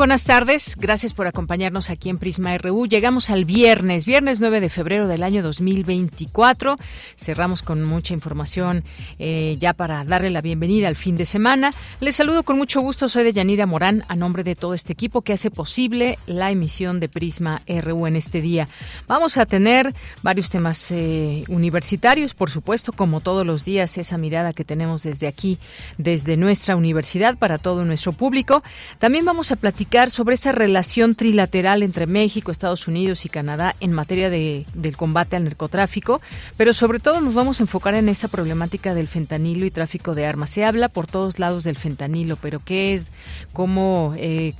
Buenas tardes, gracias por acompañarnos aquí en Prisma RU. Llegamos al viernes, viernes 9 de febrero del año 2024. Cerramos con mucha información eh, ya para darle la bienvenida al fin de semana. Les saludo con mucho gusto, soy de Yanira Morán, a nombre de todo este equipo que hace posible la emisión de Prisma RU en este día. Vamos a tener varios temas eh, universitarios, por supuesto, como todos los días, esa mirada que tenemos desde aquí, desde nuestra universidad para todo nuestro público. También vamos a platicar sobre esa relación trilateral entre México, Estados Unidos y Canadá en materia de, del combate al narcotráfico, pero sobre todo nos vamos a enfocar en esta problemática del fentanilo y tráfico de armas. Se habla por todos lados del fentanilo, pero ¿qué es? ¿Cómo, eh,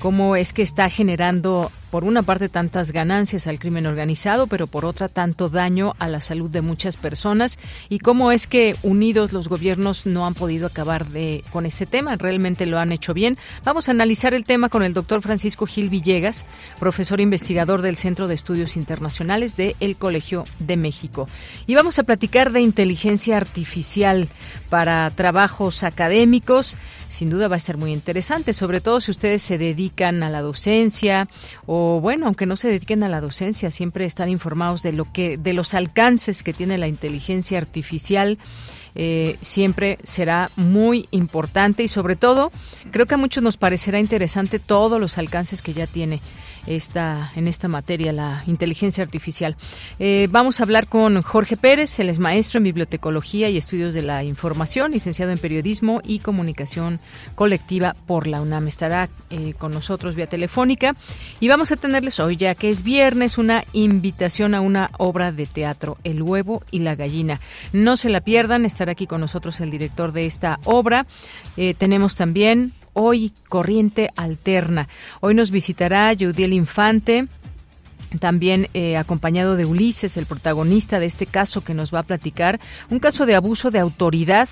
cómo es que está generando por una parte tantas ganancias al crimen organizado, pero por otra tanto daño a la salud de muchas personas y cómo es que unidos los gobiernos no han podido acabar de con este tema, realmente lo han hecho bien. Vamos a analizar el tema con el doctor Francisco Gil Villegas, profesor investigador del Centro de Estudios Internacionales de El Colegio de México. Y vamos a platicar de inteligencia artificial para trabajos académicos. Sin duda va a ser muy interesante, sobre todo si ustedes se dedican a la docencia o bueno, aunque no se dediquen a la docencia, siempre están informados de lo que de los alcances que tiene la inteligencia artificial. Eh, siempre será muy importante y sobre todo creo que a muchos nos parecerá interesante todos los alcances que ya tiene esta, en esta materia, la inteligencia artificial. Eh, vamos a hablar con Jorge Pérez, él es maestro en bibliotecología y estudios de la información, licenciado en periodismo y comunicación colectiva por la UNAM. Estará eh, con nosotros vía telefónica y vamos a tenerles hoy, ya que es viernes, una invitación a una obra de teatro, El huevo y la gallina. No se la pierdan, estará aquí con nosotros el director de esta obra. Eh, tenemos también hoy Corriente Alterna. Hoy nos visitará Judiel Infante, también eh, acompañado de Ulises, el protagonista de este caso que nos va a platicar, un caso de abuso de autoridad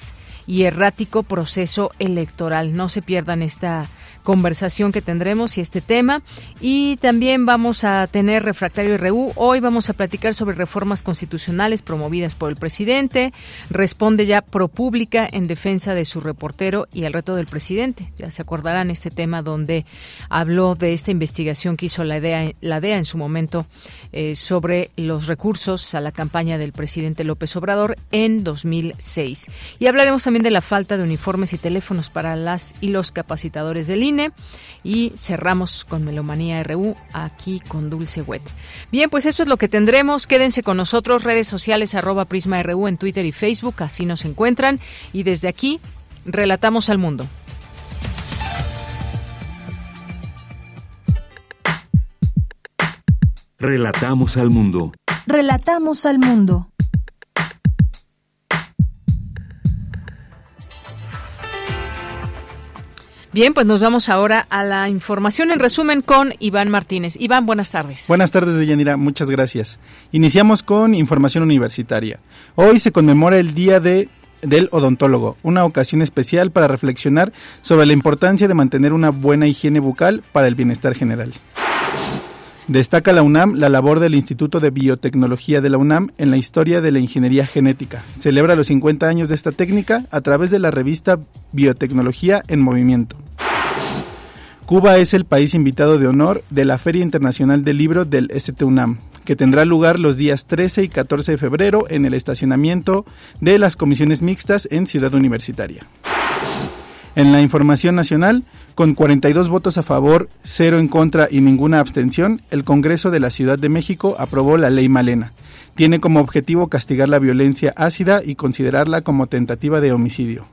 y errático proceso electoral. No se pierdan esta conversación que tendremos y este tema. Y también vamos a tener Refractario RU. Hoy vamos a platicar sobre reformas constitucionales promovidas por el presidente. Responde ya ProPública en defensa de su reportero y el reto del presidente. Ya se acordarán este tema donde habló de esta investigación que hizo la DEA, la DEA en su momento eh, sobre los recursos a la campaña del presidente López Obrador en 2006. Y hablaremos también de la falta de uniformes y teléfonos para las y los capacitadores del INE y cerramos con Melomanía RU aquí con Dulce Wet. Bien, pues esto es lo que tendremos. Quédense con nosotros, redes sociales arroba Prisma RU en Twitter y Facebook, así nos encuentran. Y desde aquí, relatamos al mundo. Relatamos al mundo. Relatamos al mundo. Bien, pues nos vamos ahora a la información en resumen con Iván Martínez. Iván, buenas tardes. Buenas tardes, Deyanira. Muchas gracias. Iniciamos con información universitaria. Hoy se conmemora el Día de del odontólogo, una ocasión especial para reflexionar sobre la importancia de mantener una buena higiene bucal para el bienestar general. Destaca la UNAM la labor del Instituto de Biotecnología de la UNAM en la historia de la ingeniería genética. Celebra los 50 años de esta técnica a través de la revista Biotecnología en Movimiento. Cuba es el país invitado de honor de la Feria Internacional del Libro del STUNAM, que tendrá lugar los días 13 y 14 de febrero en el estacionamiento de las comisiones mixtas en Ciudad Universitaria. En la información nacional, con 42 votos a favor, cero en contra y ninguna abstención, el Congreso de la Ciudad de México aprobó la Ley Malena. Tiene como objetivo castigar la violencia ácida y considerarla como tentativa de homicidio.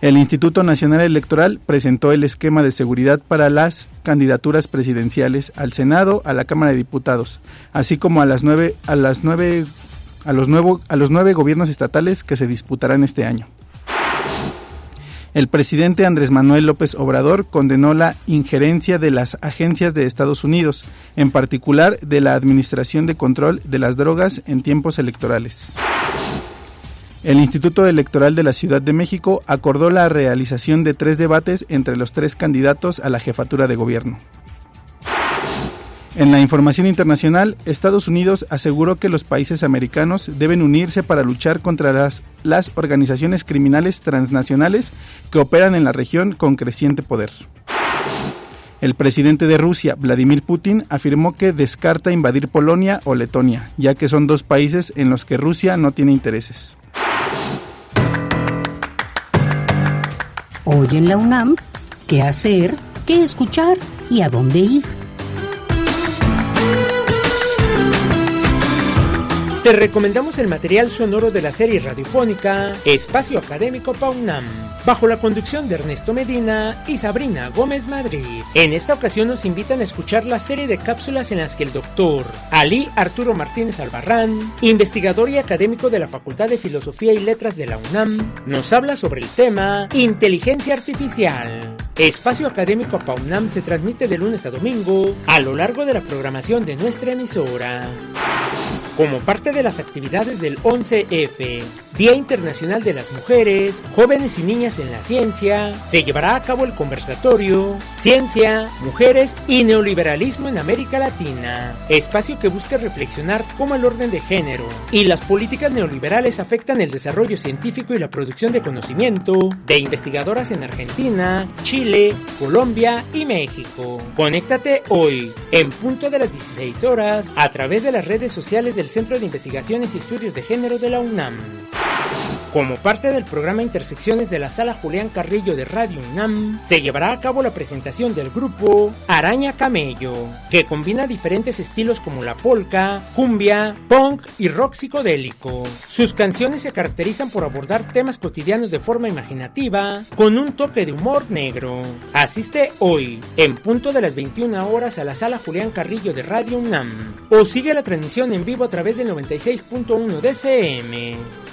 El Instituto Nacional Electoral presentó el esquema de seguridad para las candidaturas presidenciales al Senado, a la Cámara de Diputados, así como a las nueve, a las nueve, a los a los nueve gobiernos estatales que se disputarán este año. El presidente Andrés Manuel López Obrador condenó la injerencia de las agencias de Estados Unidos, en particular de la Administración de Control de las Drogas en tiempos electorales. El Instituto Electoral de la Ciudad de México acordó la realización de tres debates entre los tres candidatos a la jefatura de gobierno. En la información internacional, Estados Unidos aseguró que los países americanos deben unirse para luchar contra las, organizaciones criminales transnacionales que operan en la región con creciente poder. El presidente de Rusia, Vladimir Putin, afirmó que descarta invadir Polonia o Letonia, ya que son dos países en los que Rusia no tiene intereses. Hoy en la UNAM, ¿qué hacer? ¿Qué escuchar? ¿Y a dónde ir? Te recomendamos el material sonoro de la serie radiofónica Espacio Académico PAUNAM, bajo la conducción de Ernesto Medina y Sabrina Gómez Madrid. En esta ocasión nos invitan a escuchar la serie de cápsulas en las que el doctor Ali Arturo Martínez Albarrán, investigador y académico de la Facultad de Filosofía y Letras de la UNAM, nos habla sobre el tema Inteligencia Artificial. Espacio Académico PAUNAM se transmite de lunes a domingo a lo largo de la programación de nuestra emisora. Como parte de las actividades del 11F, Día Internacional de las Mujeres, Jóvenes y Niñas en la Ciencia, se llevará a cabo el conversatorio Ciencia, Mujeres y Neoliberalismo en América Latina, espacio que busca reflexionar cómo el orden de género y las políticas neoliberales afectan el desarrollo científico y la producción de conocimiento de investigadoras en Argentina, Chile, Colombia y México. Conéctate hoy, en punto de las 16 horas, a través de las redes sociales del Centro de Investigaciones y Estudios de Género de la UNAM. Como parte del programa Intersecciones de la Sala Julián Carrillo de Radio UNAM, se llevará a cabo la presentación del grupo Araña Camello, que combina diferentes estilos como la polka, cumbia, punk y rock psicodélico. Sus canciones se caracterizan por abordar temas cotidianos de forma imaginativa, con un toque de humor negro. Asiste hoy, en punto de las 21 horas, a la Sala Julián Carrillo de Radio UNAM, o sigue la transmisión en vivo a través del 96.1 de FM.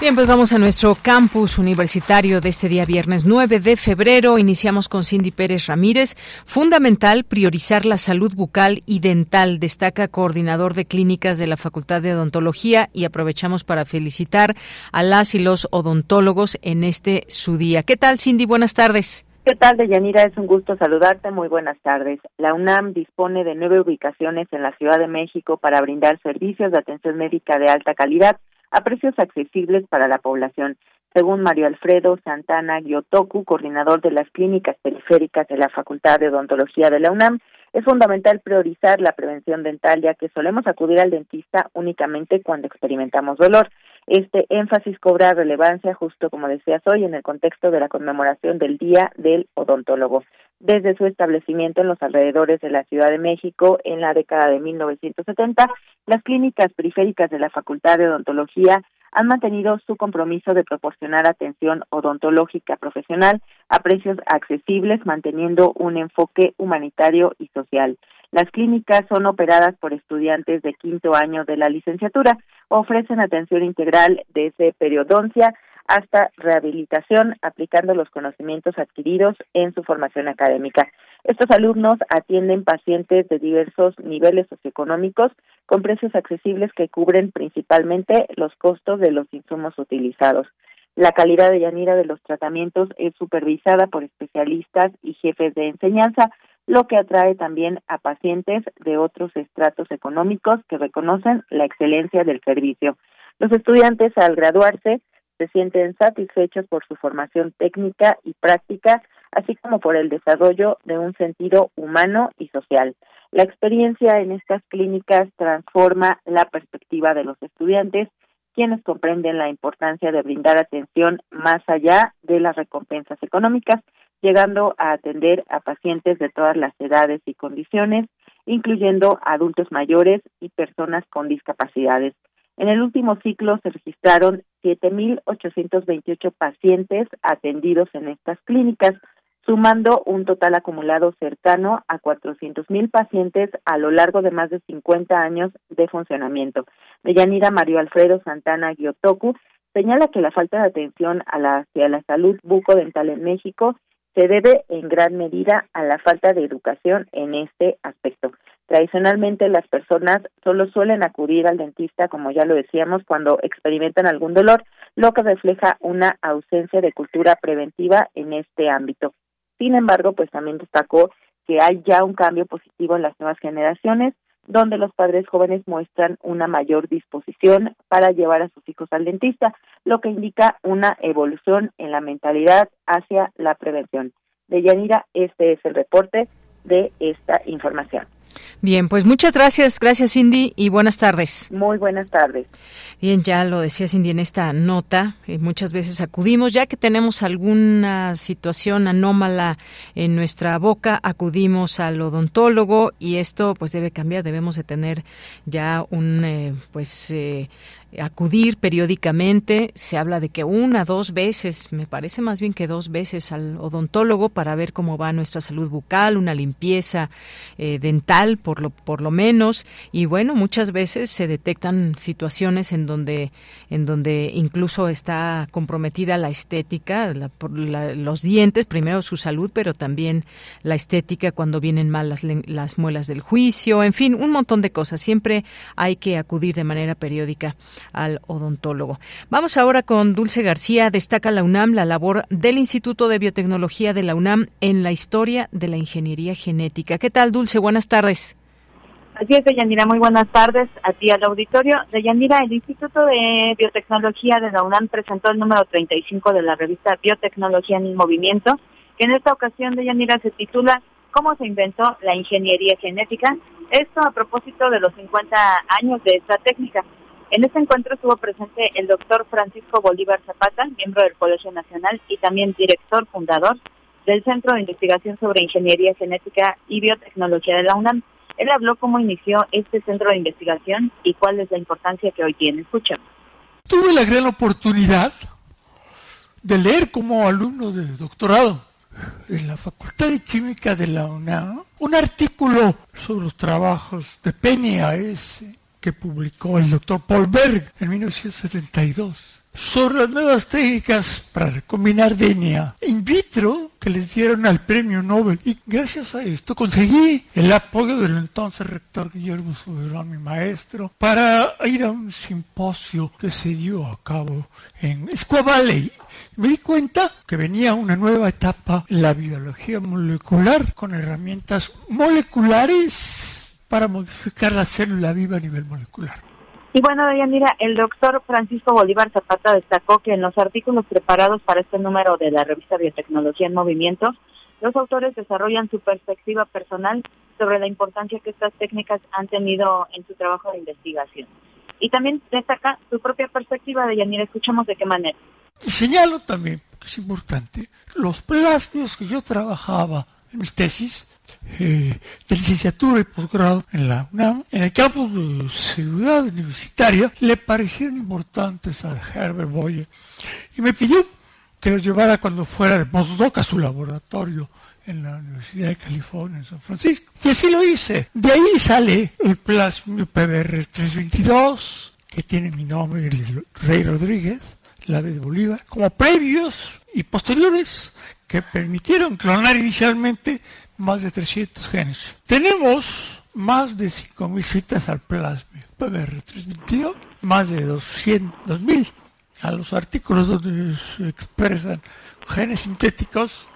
Bien, pues vamos a nuestro campus universitario de este día viernes 9 de febrero. Iniciamos con Cindy Pérez Ramírez. Fundamental priorizar la salud bucal y dental, destaca coordinador de clínicas de la Facultad de Odontología y aprovechamos para felicitar a las y los odontólogos en este su día. ¿Qué tal, Cindy? Buenas tardes. ¿Qué tal, Deyanira? Es un gusto saludarte. Muy buenas tardes. La UNAM dispone de nueve ubicaciones en la Ciudad de México para brindar servicios de atención médica de alta calidad a precios accesibles para la población. Según Mario Alfredo Santana Gyotoku, coordinador de las clínicas periféricas de la Facultad de Odontología de la UNAM, es fundamental priorizar la prevención dental ya que solemos acudir al dentista únicamente cuando experimentamos dolor. Este énfasis cobra relevancia, justo como decías hoy, en el contexto de la conmemoración del Día del Odontólogo. Desde su establecimiento en los alrededores de la Ciudad de México en la década de 1970, las clínicas periféricas de la Facultad de Odontología han mantenido su compromiso de proporcionar atención odontológica profesional a precios accesibles, manteniendo un enfoque humanitario y social. Las clínicas son operadas por estudiantes de quinto año de la licenciatura, ofrecen atención integral desde periodoncia hasta rehabilitación, aplicando los conocimientos adquiridos en su formación académica. Estos alumnos atienden pacientes de diversos niveles socioeconómicos con precios accesibles que cubren principalmente los costos de los insumos utilizados. La calidad de Yanira de los tratamientos es supervisada por especialistas y jefes de enseñanza, lo que atrae también a pacientes de otros estratos económicos que reconocen la excelencia del servicio. Los estudiantes al graduarse se sienten satisfechos por su formación técnica y práctica, así como por el desarrollo de un sentido humano y social. La experiencia en estas clínicas transforma la perspectiva de los estudiantes, quienes comprenden la importancia de brindar atención más allá de las recompensas económicas, llegando a atender a pacientes de todas las edades y condiciones, incluyendo adultos mayores y personas con discapacidades. En el último ciclo se registraron 7.828 pacientes atendidos en estas clínicas, sumando un total acumulado cercano a 400.000 pacientes a lo largo de más de 50 años de funcionamiento. Deyanira Mario Alfredo Santana Guiotoku señala que la falta de atención a la, hacia la salud bucodental en México se debe en gran medida a la falta de educación en este aspecto. Tradicionalmente las personas solo suelen acudir al dentista, como ya lo decíamos, cuando experimentan algún dolor, lo que refleja una ausencia de cultura preventiva en este ámbito. Sin embargo, pues también destacó que hay ya un cambio positivo en las nuevas generaciones, donde los padres jóvenes muestran una mayor disposición para llevar a sus hijos al dentista, lo que indica una evolución en la mentalidad hacia la prevención. De Yanira, este es el reporte de esta información. Bien, pues muchas gracias, gracias Cindy y buenas tardes. Muy buenas tardes. Bien, ya lo decía Cindy en esta nota, eh, muchas veces acudimos, ya que tenemos alguna situación anómala en nuestra boca, acudimos al odontólogo y esto pues debe cambiar, debemos de tener ya un eh, pues eh, acudir periódicamente. Se habla de que una, dos veces, me parece más bien que dos veces al odontólogo para ver cómo va nuestra salud bucal, una limpieza eh, dental por lo, por lo menos. Y bueno, muchas veces se detectan situaciones en donde, en donde incluso está comprometida la estética, los dientes, primero su salud, pero también la estética cuando vienen mal las, las muelas del juicio, en fin, un montón de cosas. Siempre hay que acudir de manera periódica al odontólogo. Vamos ahora con Dulce García. Destaca la UNAM la labor del Instituto de Biotecnología de la UNAM en la historia de la ingeniería genética. ¿Qué tal, Dulce? Buenas tardes. Así es, Deyanira, muy buenas tardes a ti al auditorio. Deyanira, el Instituto de Biotecnología de la UNAM presentó el número 35 de la revista Biotecnología en el Movimiento, que en esta ocasión, Deyanira, se titula ¿Cómo se inventó la ingeniería genética? Esto a propósito de los 50 años de esta técnica. En este encuentro estuvo presente el doctor Francisco Bolívar Zapata, miembro del Colegio Nacional y también director fundador del Centro de Investigación sobre Ingeniería Genética y Biotecnología de la UNAM. Él habló cómo inició este centro de investigación y cuál es la importancia que hoy tiene. Escuchamos. Tuve la gran oportunidad de leer como alumno de doctorado en la Facultad de Química de la UNAM un artículo sobre los trabajos de PNAS que publicó el doctor Paul Berg en 1972 sobre las nuevas técnicas para combinar DNA in vitro que les dieron al premio Nobel. Y gracias a esto conseguí el apoyo del entonces rector Guillermo Soberón, mi maestro, para ir a un simposio que se dio a cabo en Squaw Valley. Me di cuenta que venía una nueva etapa en la biología molecular con herramientas moleculares para modificar la célula viva a nivel molecular. Y bueno, mira, el doctor Francisco Bolívar Zapata destacó que en los artículos preparados para este número de la revista Biotecnología en Movimiento, los autores desarrollan su perspectiva personal sobre la importancia que estas técnicas han tenido en su trabajo de investigación. Y también destaca su propia perspectiva de Yanira. Escuchamos de qué manera. Y señalo también, que es importante, los plasmios que yo trabajaba en mis tesis eh, de licenciatura y posgrado en la UNAM, en el campus de Ciudad Universitaria, le parecieron importantes a Herbert Boyer y me pidió que los llevara cuando fuera de postdoc a su laboratorio en la Universidad de California en San Francisco. Y así lo hice. De ahí sale el plasmio PBR 322, que tiene mi nombre, el Rey Rodríguez, la de Bolívar, como previos y posteriores que permitieron clonar inicialmente más de 300 genes. Tenemos más de 5.000 citas al plasma PBR322, más de 200, 2.000 a los artículos donde se expresan genes sintéticos.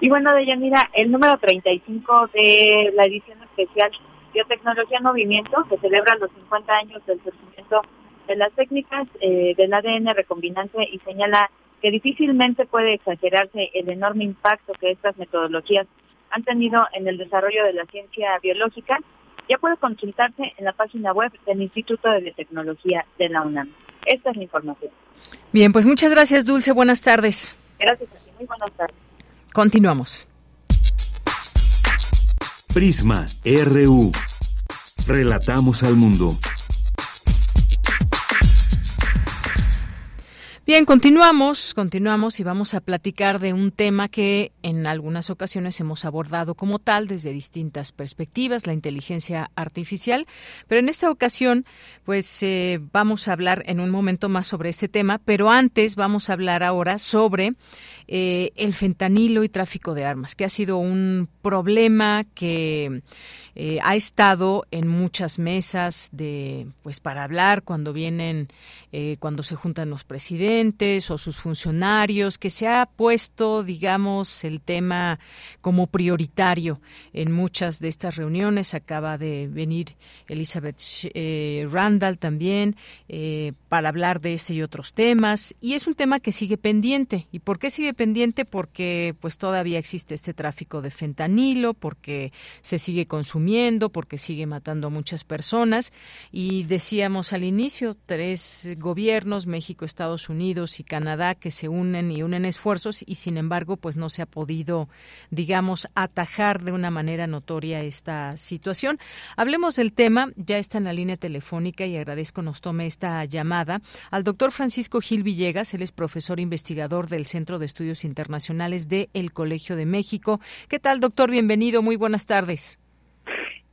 Y bueno, Deyanira, el número 35 de la edición especial Biotecnología en Movimiento, que celebra los 50 años del surgimiento de las técnicas eh, del ADN recombinante y señala que difícilmente puede exagerarse el enorme impacto que estas metodologías han tenido en el desarrollo de la ciencia biológica ya puede consultarse en la página web del Instituto de Biotecnología de la UNAM. Esta es la información. Bien, pues muchas gracias, Dulce. Buenas tardes. Gracias a ti. Muy buenas tardes. Continuamos. Prisma RU. Relatamos al mundo. Bien, continuamos, continuamos y vamos a platicar de un tema que en algunas ocasiones hemos abordado como tal desde distintas perspectivas, la inteligencia artificial, pero en esta ocasión pues eh, vamos a hablar en un momento más sobre este tema, pero antes vamos a hablar ahora sobre eh, el fentanilo y tráfico de armas, que ha sido un problema que eh, ha estado en muchas mesas de pues para hablar cuando vienen eh, cuando se juntan los presidentes o sus funcionarios que se ha puesto digamos el tema como prioritario en muchas de estas reuniones. Acaba de venir Elizabeth eh, Randall también para hablar de este y otros temas. Y es un tema que sigue pendiente. Y por qué sigue pendiente porque pues todavía existe este tráfico de fentanilo porque se sigue consumiendo porque sigue matando a muchas personas. Y decíamos al inicio, tres gobiernos, México, Estados Unidos y Canadá, que se unen y unen esfuerzos y sin embargo, pues no se ha podido, digamos, atajar de una manera notoria esta situación. Hablemos del tema, ya está en la línea telefónica y agradezco nos tome esta llamada al doctor Francisco Gil Villegas, él es profesor investigador del Centro de Estudios Internacionales de El Colegio de México. ¿Qué tal, doctor? Bienvenido, muy buenas tardes.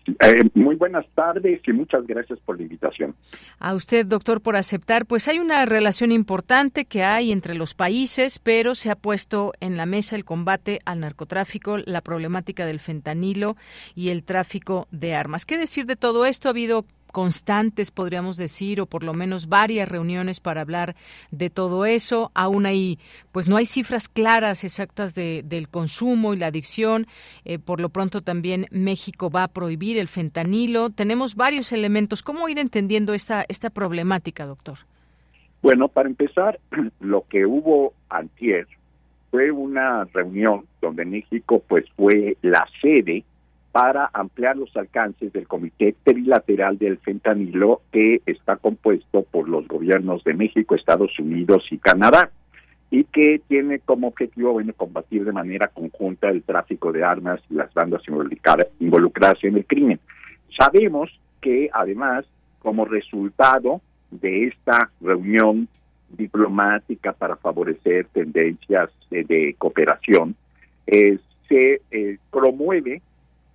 Eh, muy buenas tardes y muchas gracias por la invitación. A usted, doctor, por aceptar. Pues hay una relación importante que hay entre los países, pero se ha puesto en la mesa el combate al narcotráfico, la problemática del fentanilo y el tráfico de armas. ¿Qué decir de todo esto? Ha habido constantes, podríamos decir, o por lo menos varias reuniones para hablar de todo eso. Aún hay, pues no hay cifras claras exactas de, del consumo y la adicción. Eh, por lo pronto también México va a prohibir el fentanilo. Tenemos varios elementos. ¿Cómo ir entendiendo esta, esta problemática, doctor? Bueno, para empezar, lo que hubo antier fue una reunión donde México pues fue la sede para ampliar los alcances del Comité Trilateral del Fentanilo que está compuesto por los gobiernos de México, Estados Unidos y Canadá y que tiene como objetivo bueno, combatir de manera conjunta el tráfico de armas y las bandas involucradas en el crimen. Sabemos que además, como resultado de esta reunión diplomática para favorecer tendencias de, cooperación, eh, se eh, promueve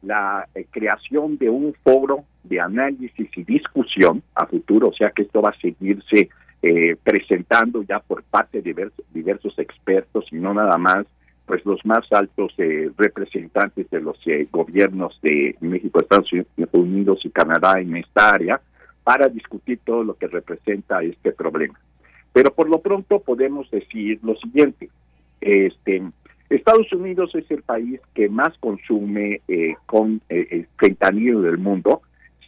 la eh, creación de un foro de análisis y discusión a futuro, o sea que esto va a seguirse eh, presentando ya por parte de diversos, expertos y no nada más pues los más altos eh, representantes de los gobiernos de México, Estados Unidos y Canadá en esta área para discutir todo lo que representa este problema. Pero por lo pronto podemos decir lo siguiente, este Estados Unidos es el país que más consume eh, con eh, fentanilo del mundo,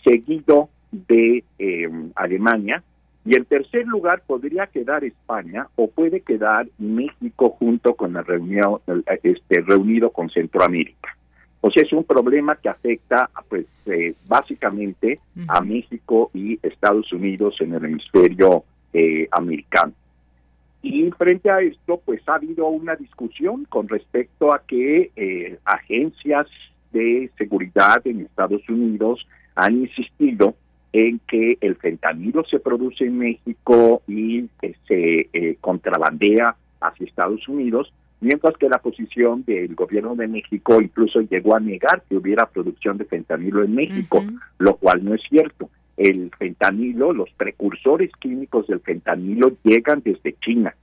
seguido de eh, Alemania, y en tercer lugar podría quedar España o puede quedar México junto con el reunión, este, reunido con Centroamérica. O sea, es un problema que afecta pues eh, básicamente a México y Estados Unidos en el hemisferio eh, americano. Y frente a esto, pues ha habido una discusión con respecto a que eh, agencias de seguridad en Estados Unidos han insistido en que el fentanilo se produce en México y se eh, contrabandea hacia Estados Unidos, mientras que la posición del gobierno de México incluso llegó a negar que hubiera producción de fentanilo en México, lo cual no es cierto el fentanilo, los precursores químicos del fentanilo llegan desde China.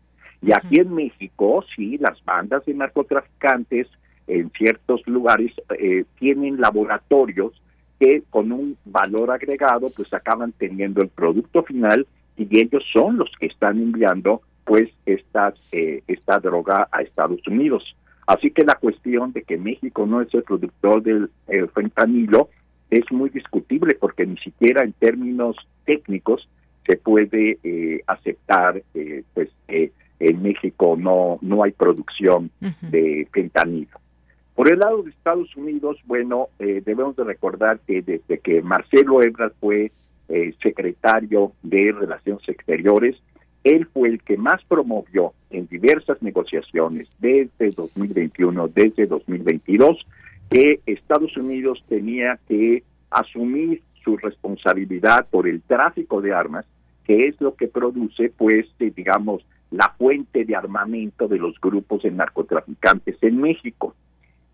Y aquí en México, sí, las bandas de narcotraficantes en ciertos lugares eh, tienen laboratorios que con un valor agregado pues acaban teniendo el producto final y ellos son los que están enviando pues esta, eh, esta droga a Estados Unidos. Así que la cuestión de que México no es el productor del fentanilo es muy discutible porque ni siquiera en términos técnicos se puede eh, aceptar eh, pues que en México no no hay producción de fentanilo. Por el lado de Estados Unidos, bueno, eh, debemos de recordar que desde que Marcelo Ebrard fue eh, secretario de Relaciones Exteriores, él fue el que más promovió en diversas negociaciones desde 2021, desde 2022, que Estados Unidos tenía que asumir su responsabilidad por el tráfico de armas, que es lo que produce, pues, eh, digamos, la fuente de armamento de los grupos de narcotraficantes en México.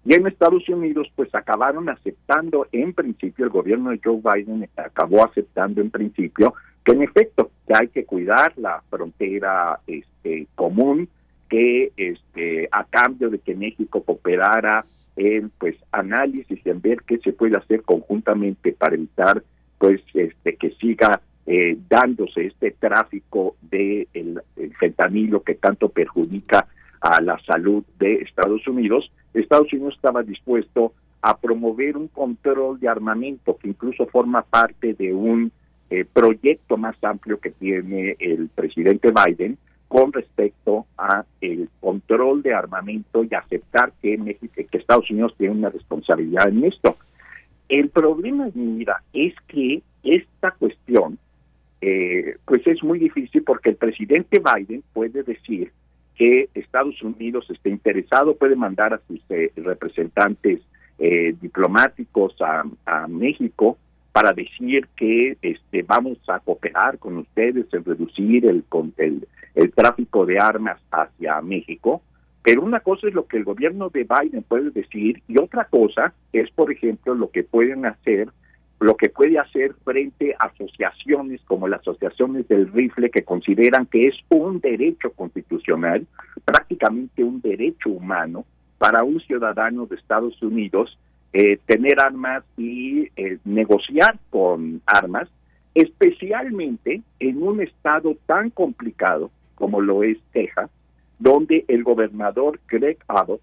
Y en Estados Unidos, pues acabaron aceptando en principio, el gobierno de Joe Biden acabó aceptando en principio que en efecto que hay que cuidar la frontera este, común, que este, a cambio de que México cooperara en pues análisis y en ver qué se puede hacer conjuntamente para evitar pues este que siga eh, dándose este tráfico de el fentanilo que tanto perjudica a la salud de Estados Unidos, Estados Unidos estaba dispuesto a promover un control de armamento que incluso forma parte de un eh, proyecto más amplio que tiene el presidente Biden con respecto a el control de armamento y aceptar que México, que Estados Unidos tiene una responsabilidad en esto. El problema, mira, es que esta cuestión, eh, pues es muy difícil porque el presidente Biden puede decir que Estados Unidos esté interesado, puede mandar a sus eh, representantes eh, diplomáticos a, México para decir que este, vamos a cooperar con ustedes en reducir el, el, el tráfico de armas hacia México. Pero una cosa es lo que el gobierno de Biden puede decir y otra cosa es, por ejemplo, lo que pueden hacer lo que puede hacer frente a asociaciones como las asociaciones del rifle que consideran que es un derecho constitucional, prácticamente un derecho humano para un ciudadano de Estados Unidos eh, tener armas y eh, negociar con armas, especialmente en un estado tan complicado como lo es Texas, donde el gobernador Greg Abbott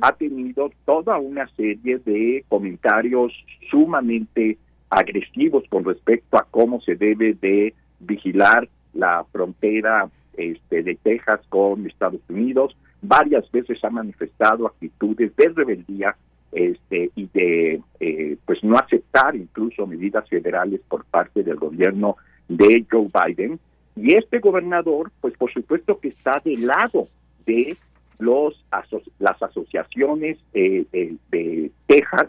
ha tenido toda una serie de comentarios sumamente agresivos con respecto a cómo se debe de vigilar la frontera este, de Texas con Estados Unidos. Varias veces ha manifestado actitudes de rebeldía este, y de eh, pues no aceptar incluso medidas federales por parte del gobierno de Joe Biden. Y este gobernador, pues por supuesto que está del lado de los las asociaciones eh, de Texas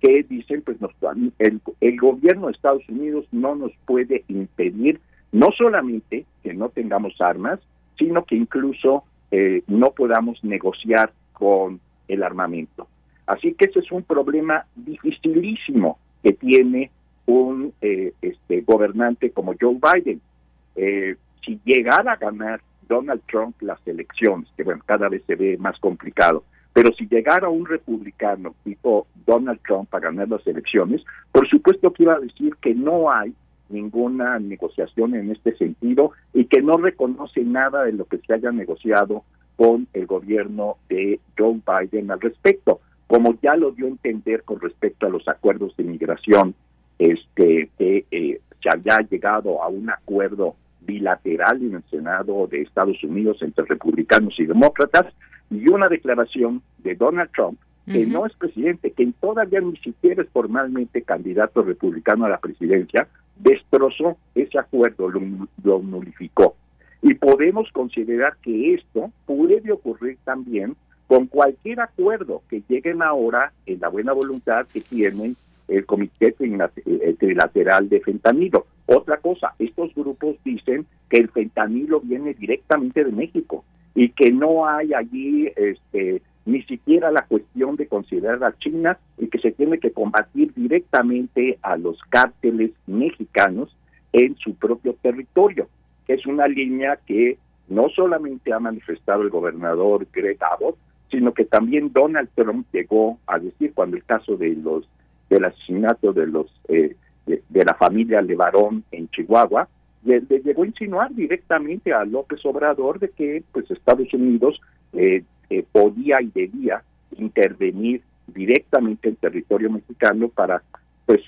que dicen, pues nos, el, el gobierno de Estados Unidos no nos puede impedir no solamente que no tengamos armas, sino que incluso eh, no podamos negociar con el armamento. Así que ese es un problema dificilísimo que tiene un eh, este, gobernante como Joe Biden. Eh, si llegara a ganar Donald Trump las elecciones, que bueno, cada vez se ve más complicado, pero si llegara un republicano tipo Donald Trump a ganar las elecciones, por supuesto que iba a decir que no hay ninguna negociación en este sentido y que no reconoce nada de lo que se haya negociado con el gobierno de Joe Biden al respecto, como ya lo dio a entender con respecto a los acuerdos de migración, este que eh, se haya llegado a un acuerdo bilateral en el Senado de Estados Unidos entre republicanos y demócratas y una declaración de Donald Trump, que no es presidente, que todavía ni siquiera es formalmente candidato republicano a la presidencia, destrozó ese acuerdo, lo, lo nulificó. Y podemos considerar que esto puede ocurrir también con cualquier acuerdo que lleguen ahora en la buena voluntad que tienen el Comité Trilateral de Fentanilo. Otra cosa, estos grupos dicen que el fentanilo viene directamente de México y que no hay allí este, ni siquiera la cuestión de considerar a China y que se tiene que combatir directamente a los cárteles mexicanos en su propio territorio, que es una línea que no solamente ha manifestado el gobernador Greg Abbott, sino que también Donald Trump llegó a decir cuando el caso de los del asesinato de los eh, de, la familia Levarón en Chihuahua, le, llegó a insinuar directamente a López Obrador de que pues Estados Unidos eh, eh, podía y debía intervenir directamente en territorio mexicano para pues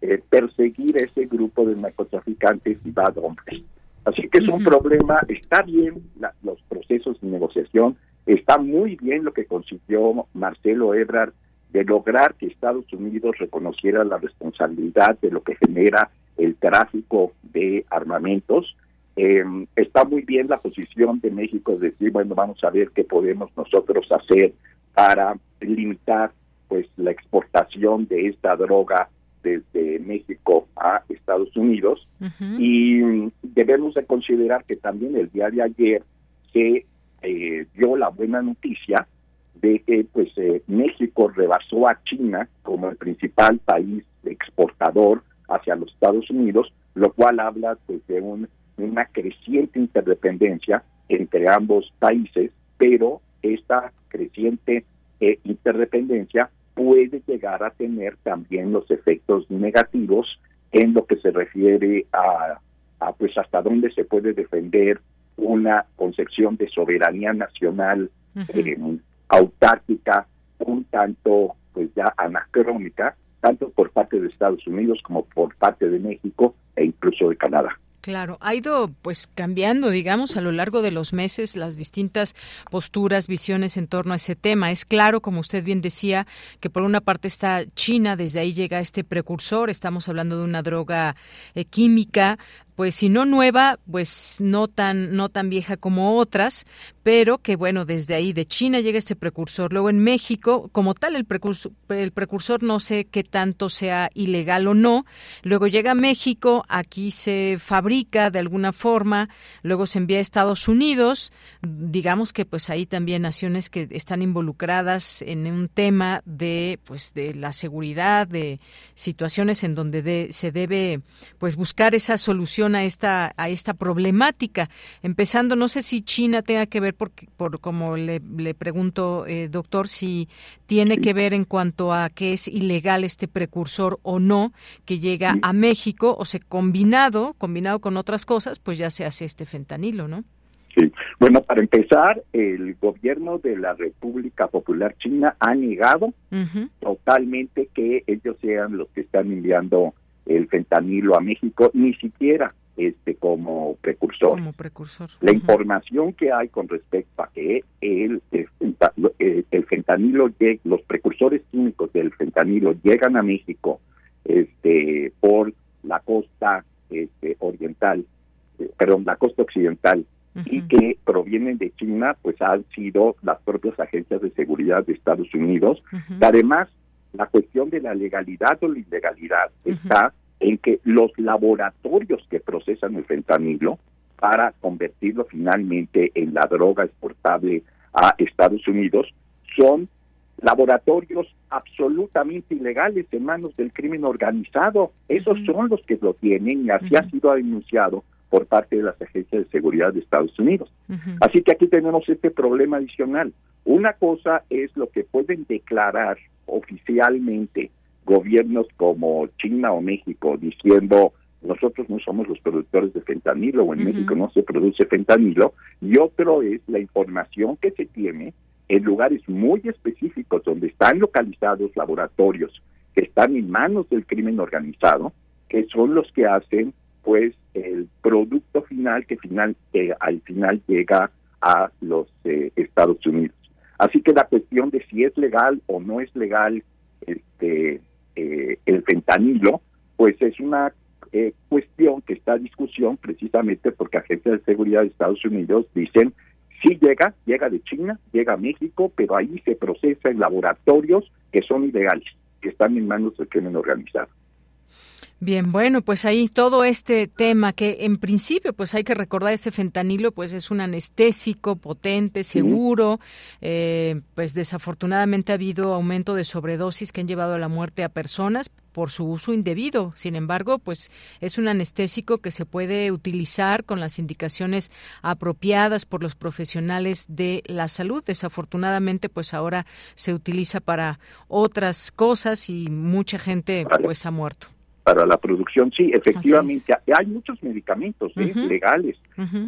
eh, perseguir ese grupo de narcotraficantes y bad hombres. Así que es un problema, está bien los procesos de negociación, está muy bien lo que consiguió Marcelo Ebrard de lograr que Estados Unidos reconociera la responsabilidad de lo que genera el tráfico de armamentos. Eh, está muy bien la posición de México de decir, bueno, vamos a ver qué podemos nosotros hacer para limitar pues la exportación de esta droga desde México a Estados Unidos y debemos de considerar que también el día de ayer se eh, dio la buena noticia de que pues eh, México rebasó a China como el principal país exportador hacia los Estados Unidos, lo cual habla pues de un, una creciente interdependencia entre ambos países, pero esta creciente eh, interdependencia puede llegar a tener también los efectos negativos en lo que se refiere a, pues hasta dónde se puede defender una concepción de soberanía nacional eh, autárquica un tanto pues ya anacrónica tanto por parte de Estados Unidos como por parte de México e incluso de Canadá. Claro, ha ido pues cambiando, digamos, a lo largo de los meses las distintas posturas, visiones en torno a ese tema. Es claro, como usted bien decía, que por una parte está China, desde ahí llega este precursor, estamos hablando de una droga eh, química, pues si no nueva, pues no tan no tan vieja como otras, pero que bueno, desde ahí de China llega este precursor. Luego en México, como tal el precursor, el precursor no sé qué tanto sea ilegal o no. Luego llega a México, aquí se fabrica de alguna forma, luego se envía a Estados Unidos, digamos que pues ahí también naciones que están involucradas en un tema de pues de la seguridad, de situaciones en donde se debe pues buscar esa solución a esta a esta problemática. Empezando, no sé si China tenga que ver, por, por como le, le pregunto, eh, doctor, si tiene que ver en cuanto a que es ilegal este precursor o no que llega a México o se combinado, combinado con otras cosas, pues ya se hace este fentanilo, ¿no? Sí. Bueno, para empezar, el gobierno de la República Popular China ha negado totalmente que ellos sean los que están enviando el fentanilo a México, ni siquiera este como precursor. Como precursor. La información que hay con respecto a que el, el, fentanilo, los precursores químicos del fentanilo llegan a México este por la costa este, oriental, eh, perdón, la costa occidental, y que provienen de China, pues han sido las propias agencias de seguridad de Estados Unidos. Además, la cuestión de la legalidad o la ilegalidad está en que los laboratorios que procesan el fentanilo para convertirlo finalmente en la droga exportable a Estados Unidos son laboratorios absolutamente ilegales en manos del crimen organizado. Esos son los que lo tienen y así ha sido denunciado por parte de las agencias de seguridad de Estados Unidos. Así que aquí tenemos este problema adicional. Una cosa es lo que pueden declarar oficialmente gobiernos como China o México diciendo nosotros no somos los productores de fentanilo o en México no se produce fentanilo y otro es la información que se tiene en lugares muy específicos donde están localizados laboratorios que están en manos del crimen organizado que son los que hacen pues el producto final que final al final llega a los eh, Estados Unidos así que la cuestión de si es legal o no es legal este eh, el fentanilo, pues es una eh, cuestión que está a discusión precisamente porque agencias de seguridad de Estados Unidos dicen sí llega, llega de China, llega a México, pero ahí se procesa en laboratorios que son ilegales, que están en manos del crimen organizado. Bien, bueno, pues ahí todo este tema que en principio, pues hay que recordar ese fentanilo, pues es un anestésico potente, seguro, eh, pues desafortunadamente ha habido aumento de sobredosis que han llevado a la muerte a personas por su uso indebido. Sin embargo, pues es un anestésico que se puede utilizar con las indicaciones apropiadas por los profesionales de la salud. Desafortunadamente, pues ahora se utiliza para otras cosas y mucha gente pues ha muerto para la producción, sí, efectivamente, hay muchos medicamentos ¿eh? legales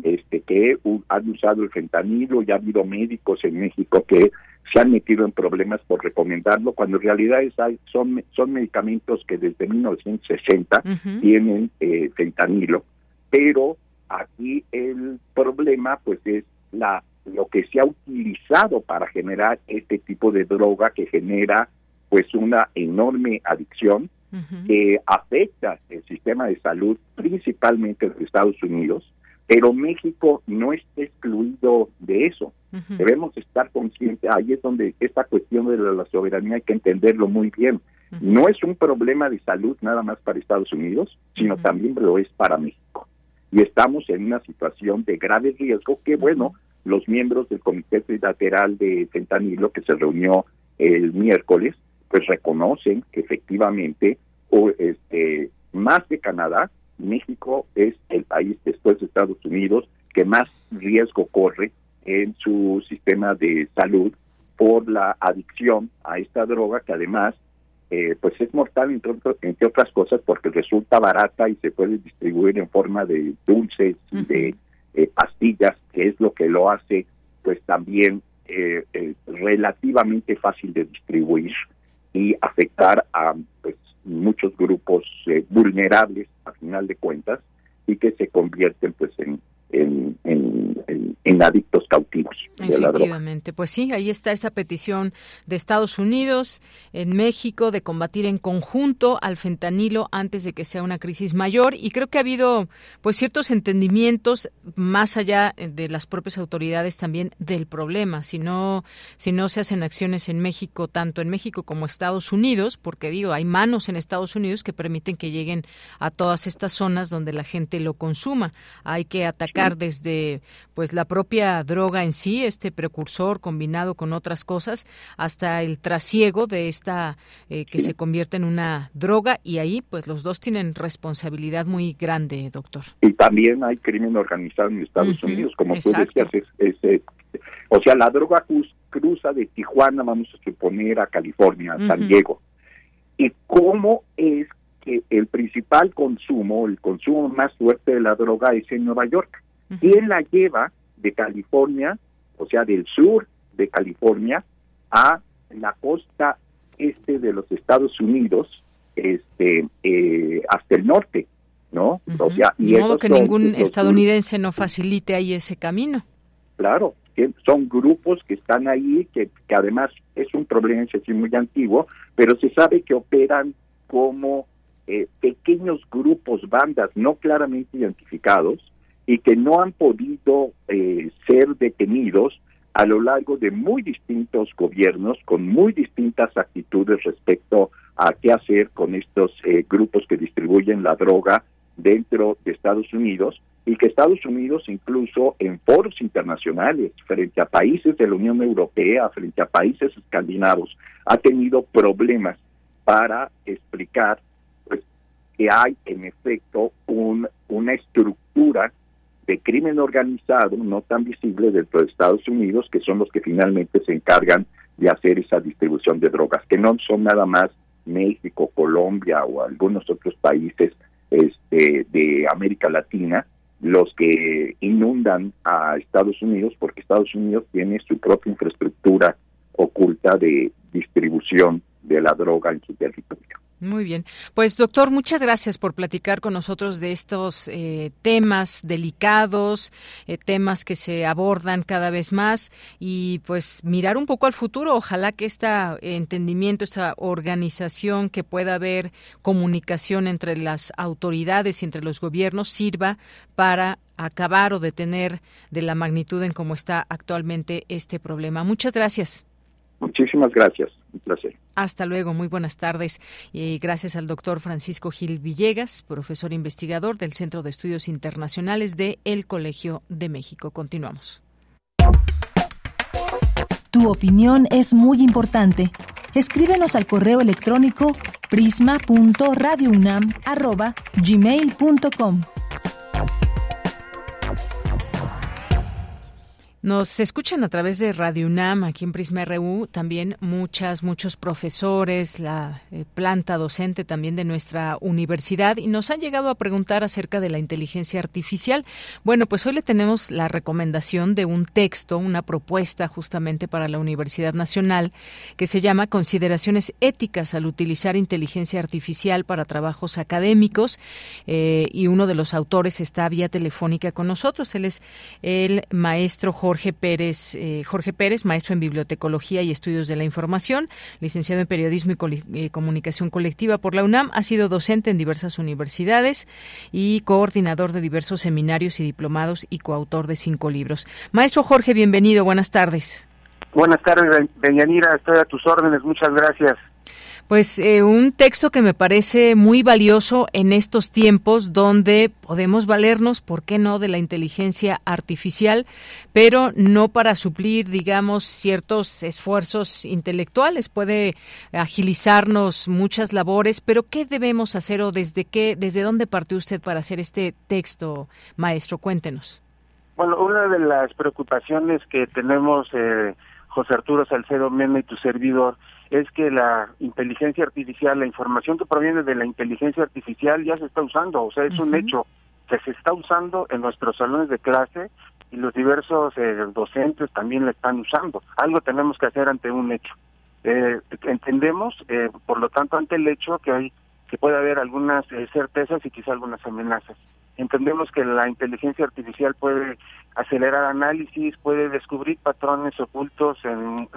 este que han usado el fentanilo y ha habido médicos en México que se han metido en problemas por recomendarlo, cuando en realidad es, son, son medicamentos que desde 1960 tienen eh, fentanilo, pero aquí el problema pues es la lo que se ha utilizado para generar este tipo de droga que genera pues una enorme adicción que afecta el sistema de salud principalmente de Estados Unidos, pero México no está excluido de eso. Debemos estar conscientes, ahí es donde esta cuestión de la, soberanía hay que entenderlo muy bien. No es un problema de salud nada más para Estados Unidos, sino también lo es para México. Y estamos en una situación de grave riesgo que, bueno, los miembros del Comité Trilateral de Fentanilo, que se reunió el miércoles, pues reconocen que efectivamente o este, más de Canadá, México es el país después de Estados Unidos que más riesgo corre en su sistema de salud por la adicción a esta droga que además eh, pues es mortal entre, entre, otras cosas porque resulta barata y se puede distribuir en forma de dulces y de eh, pastillas que es lo que lo hace pues también eh, relativamente fácil de distribuir y afectar a pues muchos grupos eh, vulnerables a final de cuentas y que se convierten pues en en, en, adictos cautivos. Efectivamente, pues sí, ahí está esa petición de Estados Unidos, en México, de combatir en conjunto al fentanilo antes de que sea una crisis mayor y creo que ha habido pues ciertos entendimientos más allá de las propias autoridades también del problema, si no, si no se hacen acciones en México, tanto en México como Estados Unidos, porque digo, hay manos en Estados Unidos que permiten que lleguen a todas estas zonas donde la gente lo consuma. Hay que atacar desde pues la propia droga en sí, este precursor combinado con otras cosas, hasta el trasiego de esta eh, que se convierte en una droga y ahí pues los dos tienen responsabilidad muy grande, doctor. Y también hay crimen organizado en Estados Unidos, como tú decías, es, eh, o sea, la droga cruza de Tijuana, vamos a suponer, a California, a San Diego. ¿Y cómo es que el principal consumo, el consumo más fuerte de la droga es en Nueva York? ¿Quién la lleva de California, o sea, del sur de California, a la costa este de los Estados Unidos, este, eh, hasta el norte, ¿no? O sea, y de modo que ningún estadounidense no facilite ahí ese camino. Claro, son grupos que están ahí, que, que además es un problema muy antiguo, pero se sabe que operan como eh, pequeños grupos, bandas no claramente identificados, y que no han podido eh, ser detenidos a lo largo de muy distintos gobiernos con muy distintas actitudes respecto a qué hacer con estos eh, grupos que distribuyen la droga dentro de Estados Unidos y que Estados Unidos incluso en foros internacionales frente a países de la Unión Europea, frente a países escandinavos, ha tenido problemas para explicar pues, que hay en efecto un, una estructura de crimen organizado no tan visible dentro de Estados Unidos, que son los que finalmente se encargan de hacer esa distribución de drogas, que no son nada más México, Colombia o algunos otros países este, de América Latina los que inundan a Estados Unidos porque Estados Unidos tiene su propia infraestructura oculta de distribución de la droga en su territorio. Muy bien. Pues doctor, muchas gracias por platicar con nosotros de estos eh, temas delicados, eh, temas que se abordan cada vez más y pues mirar un poco al futuro. Ojalá que este entendimiento, esta organización, que pueda haber comunicación entre las autoridades y entre los gobiernos sirva para acabar o detener de la magnitud en cómo está actualmente este problema. Muchas gracias. Muchísimas gracias. Un placer. Hasta luego, muy buenas tardes. Y gracias al doctor Francisco Gil Villegas, profesor investigador del Centro de Estudios Internacionales de El Colegio de México. Continuamos. Tu opinión es muy importante. Escríbenos al correo electrónico prisma.radiounam@gmail.com. Nos escuchan a través de Radio UNAM, aquí en Prisma RU, también muchas, muchos profesores, la eh, planta docente también de nuestra universidad, y nos han llegado a preguntar acerca de la inteligencia artificial. Bueno, pues hoy le tenemos la recomendación de un texto, una propuesta justamente para la Universidad Nacional, que se llama Consideraciones éticas al utilizar inteligencia artificial para trabajos académicos, eh, y uno de los autores está vía telefónica con nosotros. Él es el maestro Jorge Jorge Pérez, eh, Jorge Pérez, maestro en bibliotecología y estudios de la información, licenciado en periodismo y comunicación colectiva por la UNAM, ha sido docente en diversas universidades y coordinador de diversos seminarios y diplomados y coautor de cinco libros. Maestro Jorge, bienvenido, buenas tardes. Buenas tardes, Deyanira, estoy a tus órdenes, muchas gracias. Pues eh, un texto que me parece muy valioso en estos tiempos donde podemos valernos, ¿por qué no?, de la inteligencia artificial, pero no para suplir, digamos, ciertos esfuerzos intelectuales. Puede agilizarnos muchas labores, pero ¿qué debemos hacer o desde qué, desde dónde partió usted para hacer este texto, maestro? Cuéntenos. Bueno, una de las preocupaciones que tenemos, eh, José Arturo Salcedo Mena y tu servidor, es que la inteligencia artificial, la información que proviene de la inteligencia artificial ya se está usando, o sea, es un hecho que se está usando en nuestros salones de clase y los diversos eh, docentes también la están usando. Algo tenemos que hacer ante un hecho. Eh, entendemos, eh, por lo tanto, ante el hecho que hay que puede haber algunas certezas y quizá algunas amenazas. Entendemos que la inteligencia artificial puede acelerar análisis, puede descubrir patrones ocultos en,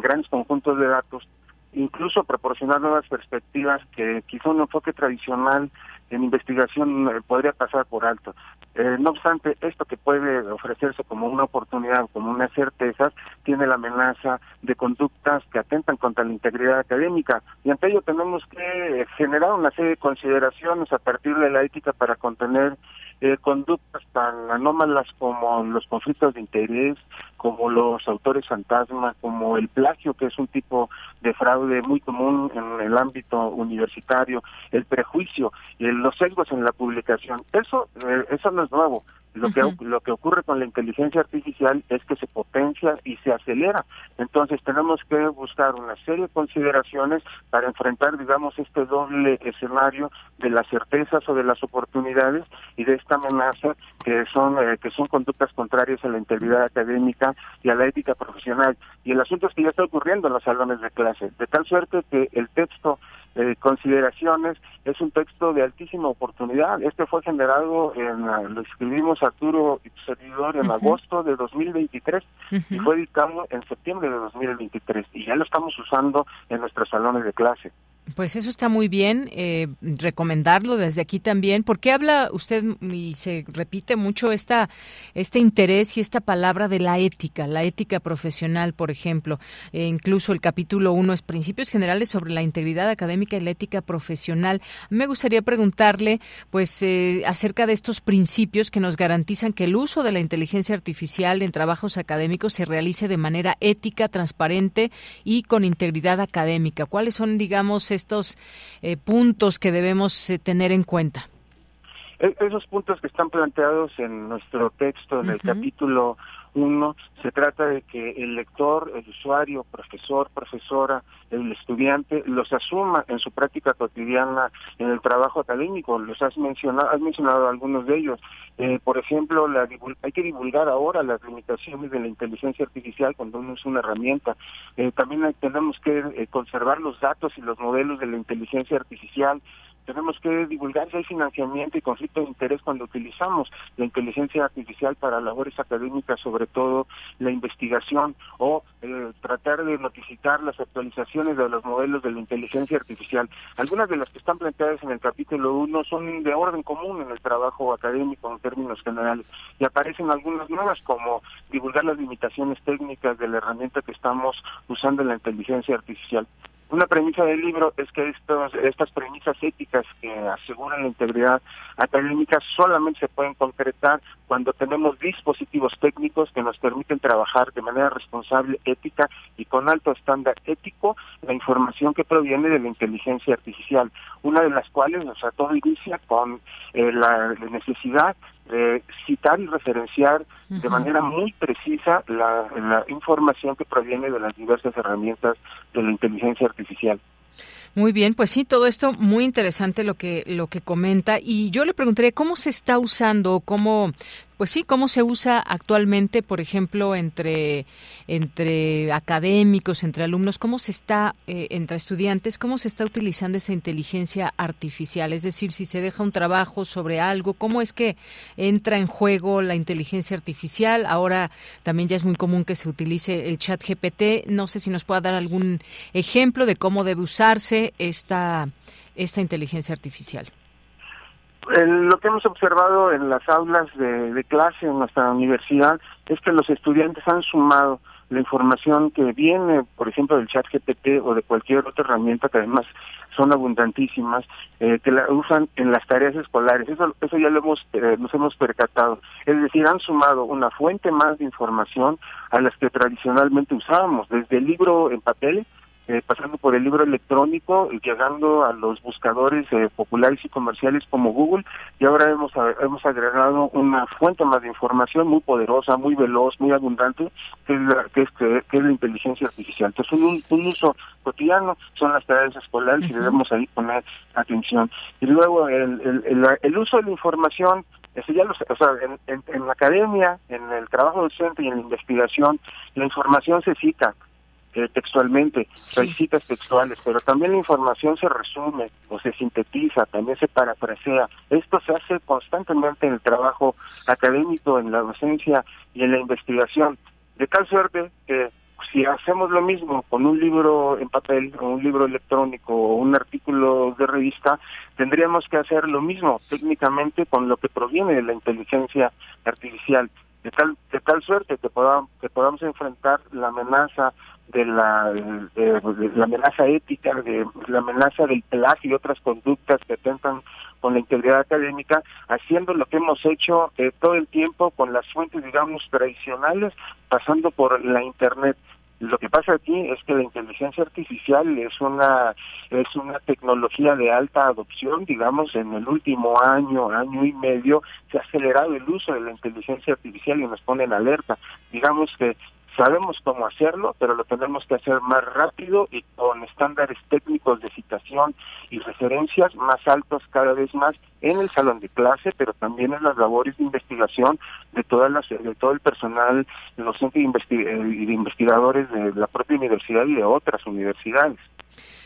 grandes conjuntos de datos, incluso proporcionar nuevas perspectivas que quizá un enfoque tradicional en investigación eh, podría pasar por alto. Eh, no obstante, esto que puede ofrecerse como una oportunidad, como una certeza, tiene la amenaza de conductas que atentan contra la integridad académica. Y ante ello tenemos que generar una serie de consideraciones a partir de la ética para contener eh, conductas tan anómalas como los conflictos de interés, como los autores fantasma, como el plagio, que es un tipo de fraude muy común en el ámbito universitario, el prejuicio, y los sesgos en la publicación. Eso, eh, eso no es nuevo. Lo que, lo que ocurre con la inteligencia artificial es que se potencia y se acelera. Entonces tenemos que buscar una serie de consideraciones para enfrentar, digamos, este doble escenario de las certezas o de las oportunidades y de esta amenaza que son eh, que son conductas contrarias a la integridad académica y a la ética profesional. Y el asunto es que ya está ocurriendo en los salones de clase, de tal suerte que el texto eh, consideraciones. Es un texto de altísima oportunidad. Este fue generado, en, lo escribimos Arturo y su servidor en agosto de 2023 y fue editado en septiembre de 2023 y ya lo estamos usando en nuestros salones de clase. Pues eso está muy bien, eh, recomendarlo desde aquí también, porque habla usted y se repite mucho esta, este interés y esta palabra de la ética, la ética profesional, por ejemplo. Eh, incluso el capítulo 1 es Principios Generales sobre la Integridad Académica y la Ética Profesional. Me gustaría preguntarle, pues, eh, acerca de estos principios que nos garantizan que el uso de la inteligencia artificial en trabajos académicos se realice de manera ética, transparente y con integridad académica. ¿Cuáles son, digamos, estos eh, puntos que debemos eh, tener en cuenta? E-, esos puntos que están planteados en nuestro texto, en el capítulo uno, se trata de que el lector, el usuario, profesor, profesora, el estudiante, los asuma en su práctica cotidiana, en el trabajo académico. Los has mencionado, has mencionado algunos de ellos. Eh, por ejemplo, hay que divulgar ahora las limitaciones de la inteligencia artificial cuando uno es una herramienta. Eh, también tenemos que eh, conservar los datos y los modelos de la inteligencia artificial tenemos que divulgar si hay financiamiento y conflicto de interés cuando utilizamos la inteligencia artificial para labores académicas, sobre todo la investigación, o eh, tratar de notificar las actualizaciones de los modelos de la inteligencia artificial. Algunas de las que están planteadas en el capítulo 1 son de orden común en el trabajo académico en términos generales, y aparecen algunas nuevas como divulgar las limitaciones técnicas de la herramienta que estamos usando en la inteligencia artificial. Una premisa del libro es que estos, estas premisas éticas que aseguran la integridad académica solamente se pueden concretar cuando tenemos dispositivos técnicos que nos permiten trabajar de manera responsable, ética y con alto estándar ético la información que proviene de la inteligencia artificial, una de las cuales, o sea, todo inicia con eh, la necesidad de citar y referenciar de manera muy precisa la, información que proviene de las diversas herramientas de la inteligencia artificial. Muy bien, pues sí, todo esto muy interesante lo que lo que comenta y yo le preguntaría cómo se está usando, cómo pues sí, cómo se usa actualmente, por ejemplo, entre, entre académicos, entre alumnos, cómo se está, eh, entre estudiantes, cómo se está utilizando esa inteligencia artificial. Es decir, si se deja un trabajo sobre algo, cómo es que entra en juego la inteligencia artificial. Ahora también ya es muy común que se utilice el chat GPT. No sé si nos pueda dar algún ejemplo de cómo debe usarse esta, esta inteligencia artificial. Lo que hemos observado en las aulas de, clase en nuestra universidad es que los estudiantes han sumado la información que viene, por ejemplo, del chat GPT o de cualquier otra herramienta que además son abundantísimas, eh, que la usan en las tareas escolares. Eso, eso ya lo hemos, eh, nos hemos percatado. Es decir, han sumado una fuente más de información a las que tradicionalmente usábamos, desde el libro en papel, eh, pasando por el libro electrónico, y llegando a los buscadores eh, populares y comerciales como Google, y ahora hemos, hemos agregado una fuente más de información muy poderosa, muy veloz, muy abundante, que es la, que es, que, es la inteligencia artificial. Entonces, un, un uso cotidiano son las tareas escolares y debemos ahí poner atención. Y luego, el, el, el, uso de la información eso ya lo, o sea, en, en, la academia, en el trabajo docente y en la investigación, la información se cita, eh, textualmente, hay citas textuales, pero también la información se resume o se sintetiza, también se parafrasea. Esto se hace constantemente en el trabajo académico, en la docencia y en la investigación, de tal suerte que si hacemos lo mismo con un libro en papel o un libro electrónico o un artículo de revista, tendríamos que hacer lo mismo técnicamente con lo que proviene de la inteligencia artificial. De tal de tal suerte que podamos que podamos enfrentar la amenaza de la, de, la amenaza ética, de la amenaza del plagio y otras conductas que atentan con la integridad académica, haciendo lo que hemos hecho eh, todo el tiempo con las fuentes, digamos, tradicionales, pasando por la Internet. Lo que pasa aquí es que la inteligencia artificial es una es una tecnología de alta adopción, digamos, en el último año, año y medio se ha acelerado el uso de la inteligencia artificial y nos pone en alerta. Digamos que Sabemos cómo hacerlo, pero lo tenemos que hacer más rápido y con estándares técnicos de citación y referencias más altos cada vez más en el salón de clase, pero también en las labores de investigación de todas las de todo el personal docente y de investigadores de la propia universidad y de otras universidades.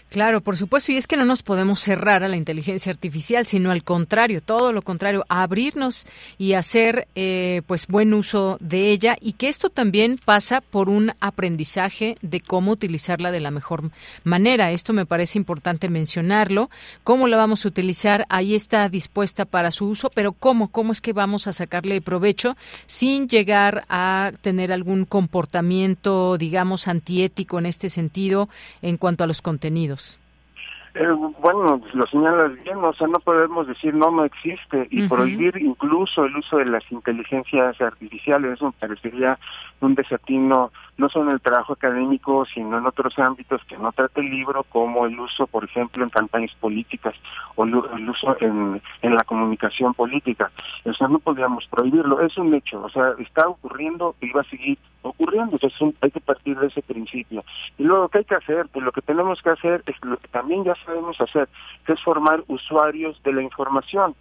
Claro, por supuesto, y es que no nos podemos cerrar a la inteligencia artificial, sino al contrario, todo lo contrario, abrirnos y hacer eh, pues buen uso de ella y que esto también pasa por un aprendizaje de cómo utilizarla de la mejor manera. Esto me parece importante mencionarlo. ¿Cómo la vamos a utilizar? Ahí está dispuesta para su uso, pero ¿cómo? ¿Cómo es que vamos a sacarle provecho sin llegar a tener algún comportamiento, digamos, antiético en este sentido en cuanto a los contenidos? Eh, bueno, lo señalas bien, o sea, no podemos decir no, no existe y prohibir incluso el uso de las inteligencias artificiales, eso me parecería un desatino no solo en el trabajo académico, sino en otros ámbitos que no trata el libro, como el uso, por ejemplo, en campañas políticas o el uso en, en la comunicación política. O sea, no podríamos prohibirlo, es un hecho, o sea, está ocurriendo y va a seguir ocurriendo, entonces hay que partir de ese principio. Y luego, ¿qué hay que hacer? Pues lo que tenemos que hacer es lo que también ya sabemos hacer, que es formar usuarios de la información.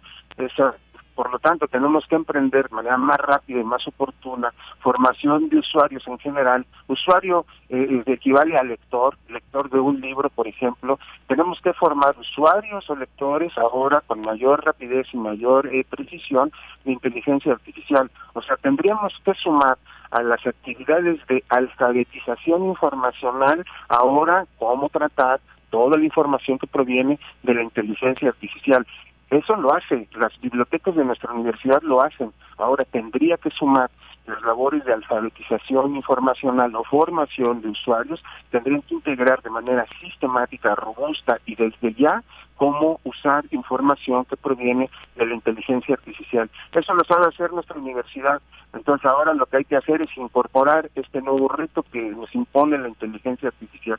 Por lo tanto, tenemos que emprender de manera más rápida y más oportuna formación de usuarios en general. Usuario eh, equivale a lector, lector de un libro, por ejemplo. Tenemos que formar usuarios o lectores ahora con mayor rapidez y mayor eh, precisión de inteligencia artificial. O sea, tendríamos que sumar a las actividades de alfabetización informacional ahora cómo tratar toda la información que proviene de la inteligencia artificial. Eso lo hace, las bibliotecas de nuestra universidad lo hacen. Ahora tendría que sumar las labores de alfabetización informacional o formación de usuarios, tendrían que integrar de manera sistemática, robusta y desde ya cómo usar información que proviene de la inteligencia artificial. Eso lo sabe hacer nuestra universidad. Entonces ahora lo que hay que hacer es incorporar este nuevo reto que nos impone la inteligencia artificial.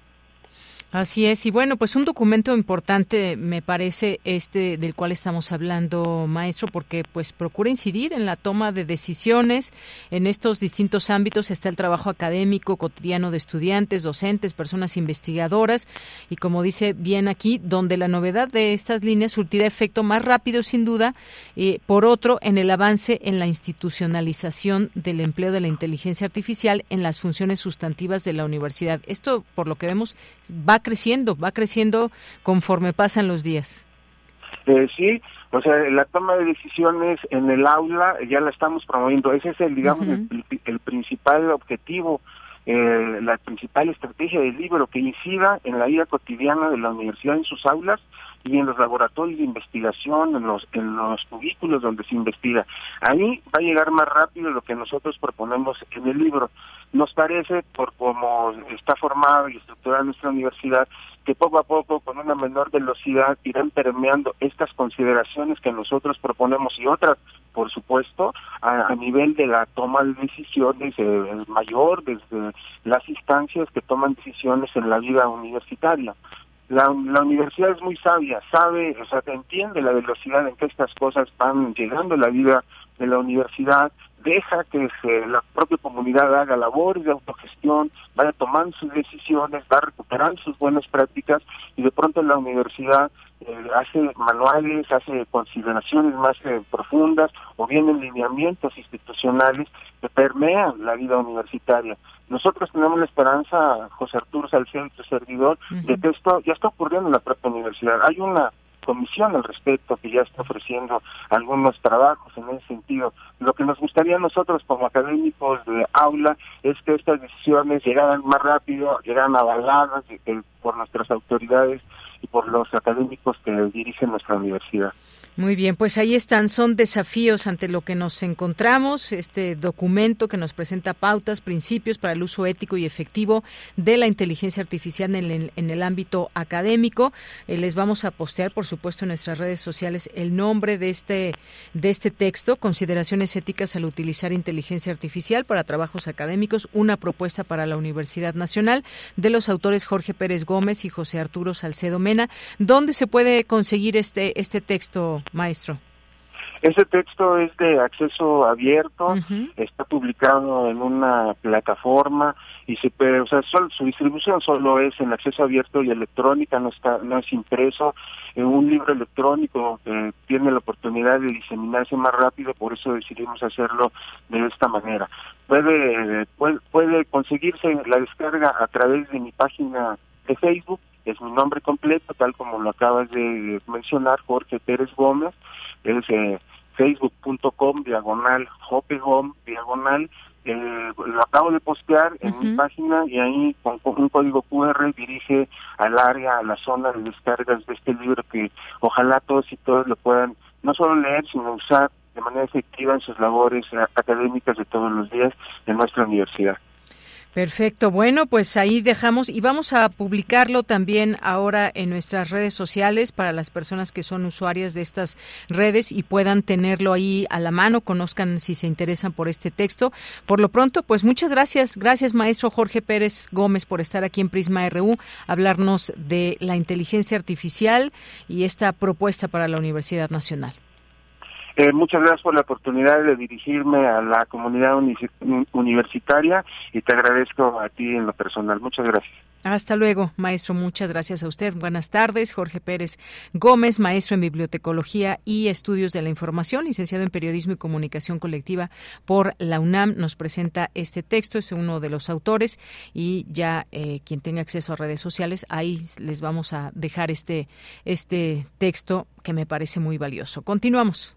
Así es, y bueno, pues un documento importante me parece este del cual estamos hablando, maestro, porque pues procura incidir en la toma de decisiones en estos distintos ámbitos. Está el trabajo académico cotidiano de estudiantes, docentes, personas investigadoras, y como dice bien aquí, donde la novedad de estas líneas surtirá efecto más rápido, sin duda, eh, por otro, en el avance en la institucionalización del empleo de la inteligencia artificial en las funciones sustantivas de la universidad. Esto, por lo que vemos, va creciendo, va creciendo conforme pasan los días. Eh, sí, o sea, la toma de decisiones en el aula ya la estamos promoviendo. Ese es el, digamos, el, principal objetivo, eh, la principal estrategia del libro, que incida en la vida cotidiana de la universidad en sus aulas y en los laboratorios de investigación, en los, en los cubículos donde se investiga. Ahí va a llegar más rápido lo que nosotros proponemos en el libro. Nos parece, por cómo está formada y estructurada nuestra universidad, que poco a poco, con una menor velocidad, irán permeando estas consideraciones que nosotros proponemos y otras, por supuesto, a, nivel de la toma de decisiones eh, mayor, desde las instancias que toman decisiones en la vida universitaria. La, la, universidad es muy sabia, sabe, o sea, entiende la velocidad en que estas cosas van llegando a la vida de la universidad, deja que la propia comunidad haga labores de autogestión, vaya tomando sus decisiones, va recuperando sus buenas prácticas y de pronto la universidad eh, hace manuales, hace consideraciones más eh, profundas o bien en lineamientos institucionales que permean la vida universitaria. Nosotros tenemos la esperanza, José Arturo Salcedo, servidor, de que esto ya está ocurriendo en la propia universidad. Hay una comisión al respecto que ya está ofreciendo algunos trabajos en ese sentido. Lo que nos gustaría a nosotros como académicos de aula es que estas decisiones llegaran más rápido, llegaran avaladas por nuestras autoridades y por los académicos que dirigen nuestra universidad. Muy bien, pues ahí están, son desafíos ante lo que nos encontramos, este documento que nos presenta pautas, principios para el uso ético y efectivo de la inteligencia artificial en el, en el ámbito académico. Eh, les vamos a postear, por supuesto, en nuestras redes sociales el nombre de este, de este texto, Consideraciones éticas al utilizar inteligencia artificial para trabajos académicos, una propuesta para la Universidad Nacional, de los autores Jorge Pérez Gómez y José Arturo Salcedo ¿Dónde se puede conseguir este, este texto? maestro? Ese texto es de acceso abierto, está publicado en una plataforma y se puede, o sea, su distribución solo es en acceso abierto y electrónica, no está, no es impreso. En un libro electrónico que tiene la oportunidad de diseminarse más rápido, por eso decidimos hacerlo de esta manera. Puede, puede, puede conseguirse la descarga a través de mi página de Facebook es mi nombre completo, tal como lo acabas de mencionar, Jorge Pérez Gómez, es eh, facebook.com diagonal home diagonal eh, lo acabo de postear en mi página y ahí con, un código QR dirige al área, a la zona de descargas de este libro que ojalá todos y todas lo puedan no solo leer, sino usar de manera efectiva en sus labores eh, académicas de todos los días en nuestra universidad. Perfecto. Bueno, pues ahí dejamos y vamos a publicarlo también ahora en nuestras redes sociales para las personas que son usuarias de estas redes y puedan tenerlo ahí a la mano, conozcan si se interesan por este texto. Por lo pronto, pues muchas gracias. Gracias, maestro Jorge Pérez Gómez, por estar aquí en Prisma RU, hablarnos de la inteligencia artificial y esta propuesta para la Universidad Nacional. Eh, muchas gracias por la oportunidad de dirigirme a la comunidad universitaria y te agradezco a ti en lo personal. Muchas gracias. Hasta luego, maestro. Muchas gracias a usted. Buenas tardes. Jorge Pérez Gómez, maestro en Bibliotecología y Estudios de la Información, licenciado en Periodismo y Comunicación Colectiva por la UNAM, nos presenta este texto. Es uno de los autores y ya eh, quien tenga acceso a redes sociales, ahí les vamos a dejar este, este texto que me parece muy valioso. Continuamos.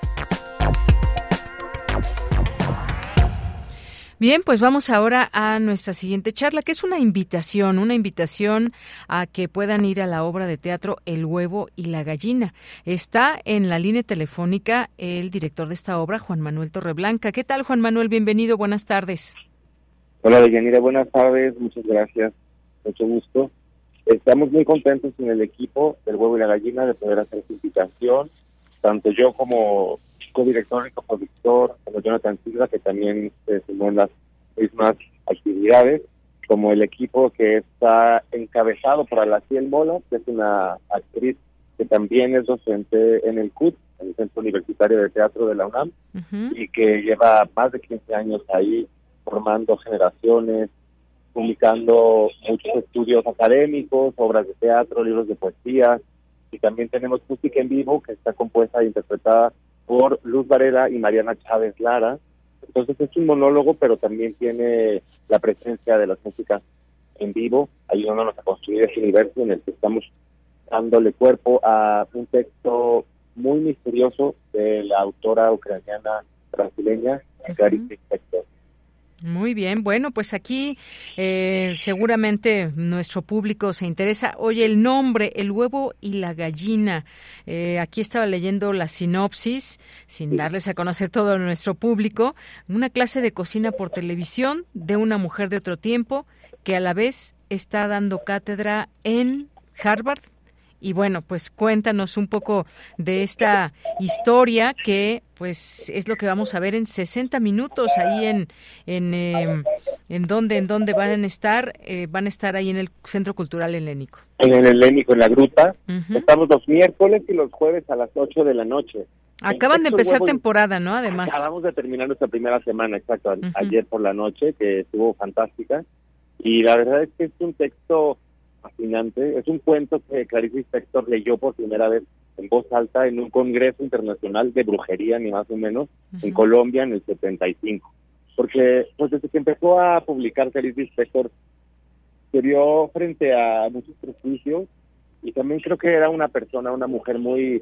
Bien, pues vamos ahora a nuestra siguiente charla, que es una invitación, una invitación a que puedan ir a la obra de teatro El huevo y la gallina. Está en la línea telefónica el director de esta obra, Juan Manuel Torreblanca. ¿Qué tal, Juan Manuel? Bienvenido, buenas tardes. Hola, Deyanira, buenas tardes, muchas gracias, mucho gusto. Estamos muy contentos en el equipo del huevo y la gallina de poder hacer su invitación tanto yo como co-director y compositor, como Jonathan Silva, que también se sumó en las mismas actividades, como el equipo que está encabezado por Alaciel Mola, que es una actriz que también es docente en el CUT, en el Centro Universitario de Teatro de la UNAM, y que lleva más de 15 años ahí formando generaciones, publicando muchos estudios académicos, obras de teatro, libros de poesía, y también tenemos música en vivo que está compuesta e interpretada por Luz Varela y Mariana Chávez Lara. Entonces es un monólogo, pero también tiene la presencia de las músicas en vivo, ayudándonos a construir ese universo en el que estamos dándole cuerpo a un texto muy misterioso de la autora ucraniana brasileña, Clarice Lispector. Muy bien, bueno, pues aquí eh, seguramente nuestro público se interesa. Oye, el nombre, el huevo y la gallina. Eh, aquí estaba leyendo la sinopsis, sin darles a conocer todo a nuestro público. Una clase de cocina por televisión de una mujer de otro tiempo que a la vez está dando cátedra en Harvard y bueno, pues cuéntanos un poco de esta historia que pues es lo que vamos a ver en 60 minutos ahí en en eh, en dónde en dónde van a estar eh, van a estar ahí en el Centro Cultural Helénico. En el Helénico en la gruta. Estamos los miércoles y los jueves a las 8 de la noche. Acaban de empezar temporada, ¿no? Además. Acabamos de terminar nuestra primera semana, exacto, ayer por la noche, que estuvo fantástica. Y la verdad es que es un texto fascinante. Es un cuento que Clarice Lispector leyó por primera vez en voz alta en un congreso internacional de brujería, ni más o menos, en Colombia en el 75. Porque pues desde que empezó a publicar Clarice Lispector, se vio frente a muchos prejuicios y también creo que era una persona, una mujer muy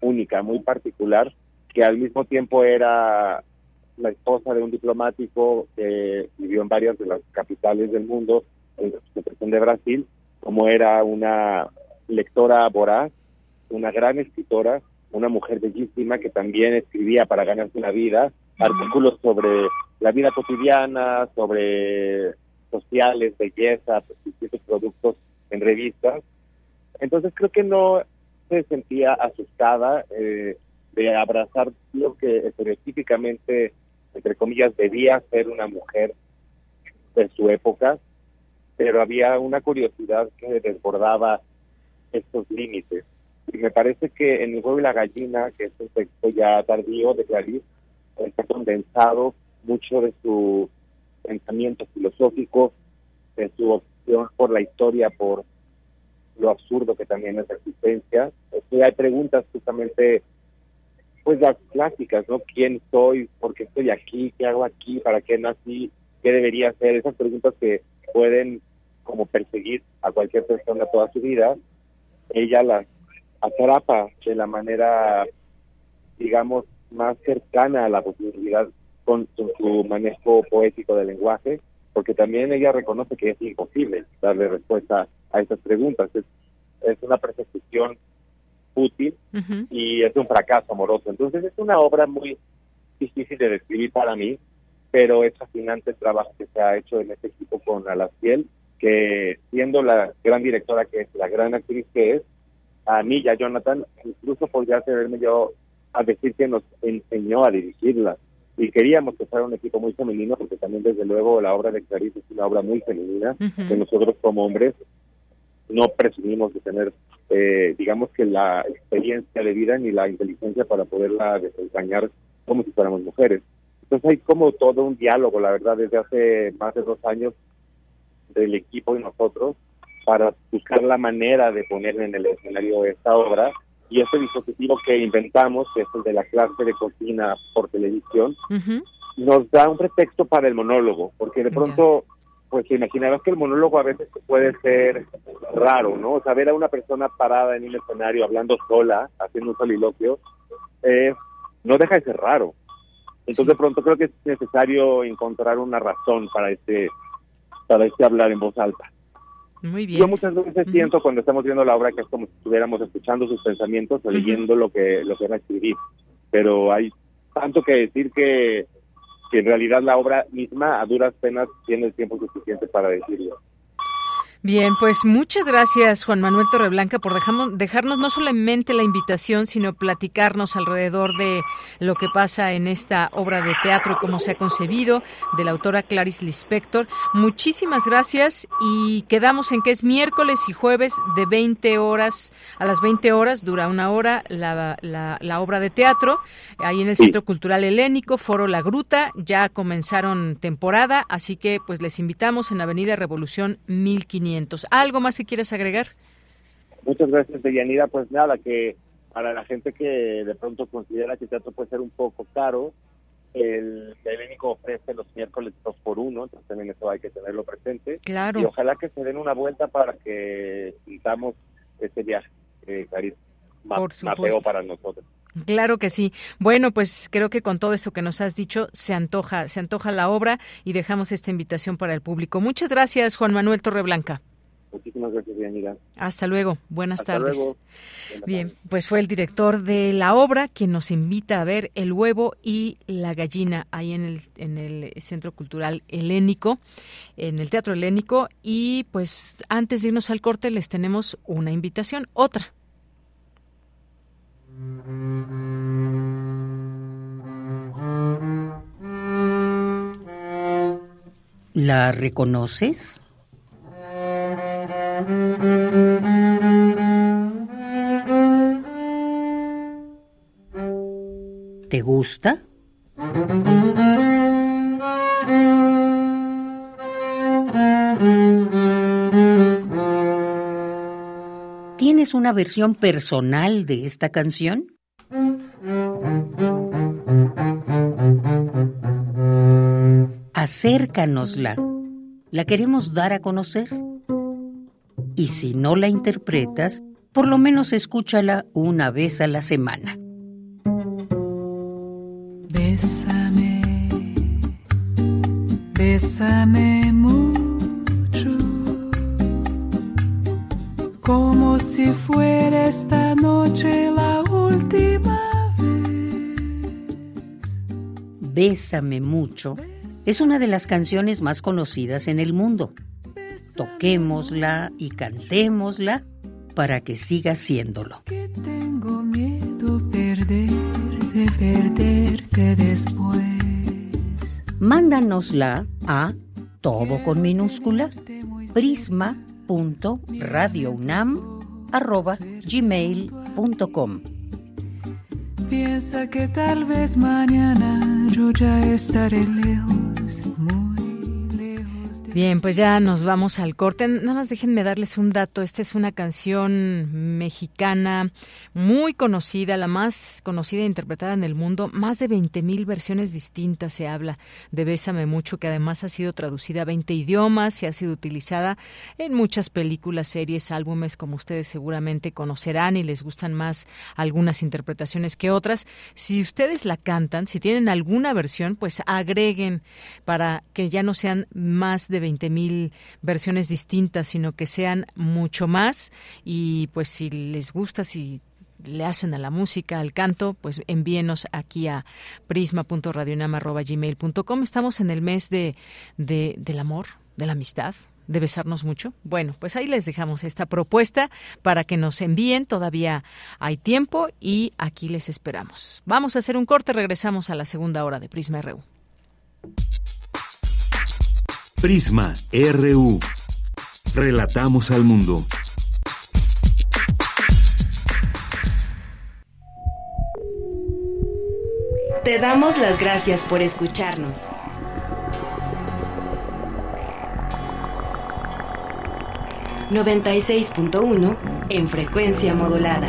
única, muy particular, que al mismo tiempo era la esposa de un diplomático que vivió en varias de las capitales del mundo, en la de Brasil, como era una lectora voraz, una gran escritora, una mujer bellísima que también escribía para ganarse una vida, artículos sobre la vida cotidiana, sobre sociales, belleza, distintos productos en revistas. Entonces creo que no se sentía asustada eh, de abrazar lo que estereotípicamente, entre comillas, debía ser una mujer de su época, pero había una curiosidad que desbordaba estos límites. Y me parece que en El huevo y la gallina, que es un texto ya tardío de Clarice, está condensado mucho de su pensamiento filosófico, de su opción por la historia, por lo absurdo que también es la existencia. que hay preguntas justamente, pues las clásicas, ¿no? ¿Quién soy? ¿Por qué estoy aquí? ¿Qué hago aquí? ¿Para qué nací? ¿Qué debería hacer? Esas preguntas que pueden como perseguir a cualquier persona toda su vida, ella las atrapa de la manera, digamos, más cercana a la posibilidad con, su manejo poético del lenguaje, porque también ella reconoce que es imposible darle respuesta a esas preguntas. Es, es una persecución útil y es un fracaso amoroso. Entonces es una obra muy difícil de describir para mí, pero es fascinante el trabajo que se ha hecho en este equipo con Alaciel, que siendo la gran directora que es, la gran actriz que es, a mí y a Jonathan, incluso podría atreverme yo a decir que nos enseñó a dirigirla. Y queríamos que fuera un equipo muy femenino, porque también desde luego la obra de Clarice es una obra muy femenina, que nosotros como hombres no presumimos de tener, eh, digamos que la experiencia de vida ni la inteligencia para poderla desempeñar como si fuéramos mujeres. Entonces hay como todo un diálogo, la verdad, desde hace más de dos años del equipo y nosotros para buscar la manera de poner en el escenario esta obra y este dispositivo que inventamos, que es el de la clase de cocina por televisión, nos da un pretexto para el monólogo, porque de pronto, pues te imaginarás que el monólogo a veces puede ser raro, ¿no? O sea, ver a una persona parada en un escenario hablando sola, haciendo un soliloquio, eh, no deja de ser raro. Entonces, de pronto creo que es necesario encontrar una razón para este para este hablar en voz alta. Muy bien. Yo muchas veces siento cuando estamos viendo la obra que es como si estuviéramos escuchando sus pensamientos o leyendo lo que lo que va a escribir, pero hay tanto que decir que, que en realidad la obra misma a duras penas tiene el tiempo suficiente para decirlo. Bien, pues muchas gracias Juan Manuel Torreblanca por dejamos, dejarnos no solamente la invitación, sino platicarnos alrededor de lo que pasa en esta obra de teatro y cómo se ha concebido, de la autora Clarice Lispector. Muchísimas gracias y quedamos en que es miércoles y jueves de 20 horas a las 20 horas, dura una hora la, la, obra de teatro, ahí en el Centro Cultural Helénico, Foro La Gruta, ya comenzaron temporada, así que pues les invitamos en Avenida Revolución 1500. ¿Algo más que quieres agregar? Muchas gracias, Deyanira. Pues nada, que para la gente que de pronto considera que el teatro puede ser un poco caro, el Helénico ofrece los miércoles dos por uno, entonces también eso hay que tenerlo presente. Claro. Y ojalá que se den una vuelta para que sintamos este viaje, eh, Por Mateo para nosotros. Claro que sí. Bueno, pues creo que con todo esto que nos has dicho se antoja, se antoja la obra y dejamos esta invitación para el público. Muchas gracias, Juan Manuel Torreblanca. Muchísimas gracias, Bianira. Hasta luego. Buenas Hasta tardes. Luego. Bien, pues fue el director de la obra quien nos invita a ver El huevo y la gallina ahí en el, en el Centro Cultural Helénico, en el Teatro Helénico. Y pues antes de irnos al corte les tenemos una invitación, otra. ¿La reconoces? ¿Te gusta? ¿Tienes una versión personal de esta canción? Acércanosla. La queremos dar a conocer. Y si no la interpretas, por lo menos escúchala una vez a la semana. Bésame, bésame mucho como si fuera esta noche la última vez. Bésame mucho es una de las canciones más conocidas en el mundo. Toquémosla y cantémosla para que siga siéndolo. Que tengo miedo perder, de perderte después. Mándanosla a todo con minúscula prisma gmail.com Piensa que tal vez mañana yo ya estaré lejos, Bien, pues ya nos vamos al corte. Nada más déjenme darles un dato. Esta es una canción mexicana muy conocida, la más conocida e interpretada en el mundo. Más de 20 mil versiones distintas se habla de Bésame Mucho, que además ha sido traducida a 20 idiomas y ha sido utilizada en muchas películas, series, álbumes, como ustedes seguramente conocerán y les gustan más algunas interpretaciones que otras. Si ustedes la cantan, si tienen alguna versión, pues agreguen para que ya no sean más de 20 mil versiones distintas, sino que sean mucho más. Y pues si les gusta, si le hacen a la música, al canto, pues envíenos aquí a prisma.radionama.gmail.com. Estamos en el mes de, de, del amor, de la amistad, de besarnos mucho. Bueno, pues ahí les dejamos esta propuesta para que nos envíen. Todavía hay tiempo y aquí les esperamos. Vamos a hacer un corte, regresamos a la segunda hora de Prisma RU. Prisma RU. Relatamos al mundo. Te damos las gracias por escucharnos. ...96.1 en frecuencia modulada.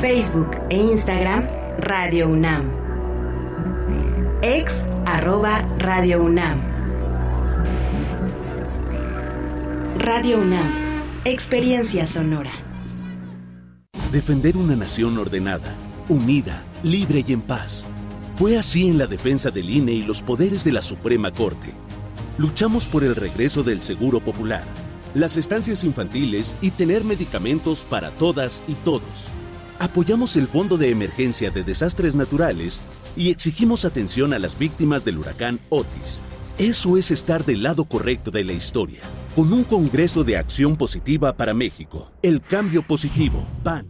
Facebook e Instagram Radio UNAM. Ex arroba Radio UNAM. Radio UNAM, experiencia sonora. Defender una nación ordenada, unida, libre y en paz. Fue así en la defensa del INE y los poderes de la Suprema Corte. Luchamos por el regreso del Seguro Popular, las estancias infantiles y tener medicamentos para todas y todos. Apoyamos el Fondo de Emergencia de Desastres Naturales y exigimos atención a las víctimas del huracán Otis. Eso es estar del lado correcto de la historia con un Congreso de Acción Positiva para México. El cambio positivo, PAN.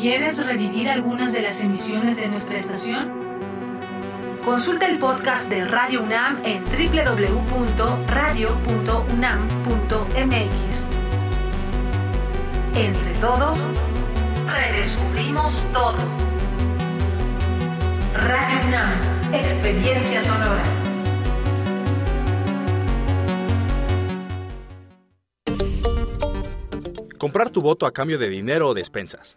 ¿Quieres revivir algunas de las emisiones de nuestra estación? Consulta el podcast de Radio UNAM en www.radio.unam.mx. Entre todos, redescubrimos todo. Radio UNAM Experiencia sonora. Comprar tu voto a cambio de dinero o despensas.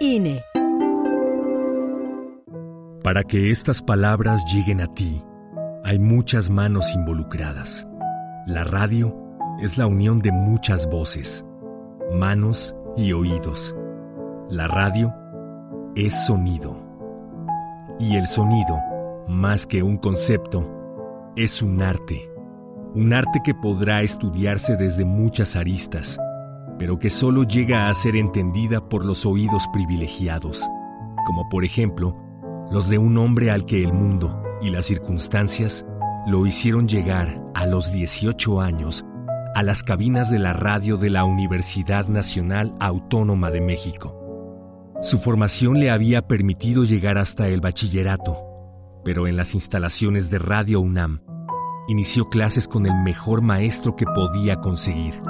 INE. Para que estas palabras lleguen a ti, hay muchas manos involucradas. La radio es la unión de muchas voces, manos y oídos. La radio es sonido. Y el sonido, más que un concepto, es un arte un arte que podrá estudiarse desde muchas aristas, pero que solo llega a ser entendida por los oídos privilegiados, como por ejemplo los de un hombre al que el mundo y las circunstancias lo hicieron llegar a los 18 años a las cabinas de la radio de la Universidad Nacional Autónoma de México. Su formación le había permitido llegar hasta el bachillerato, pero en las instalaciones de Radio UNAM inició clases con el mejor maestro que podía conseguir,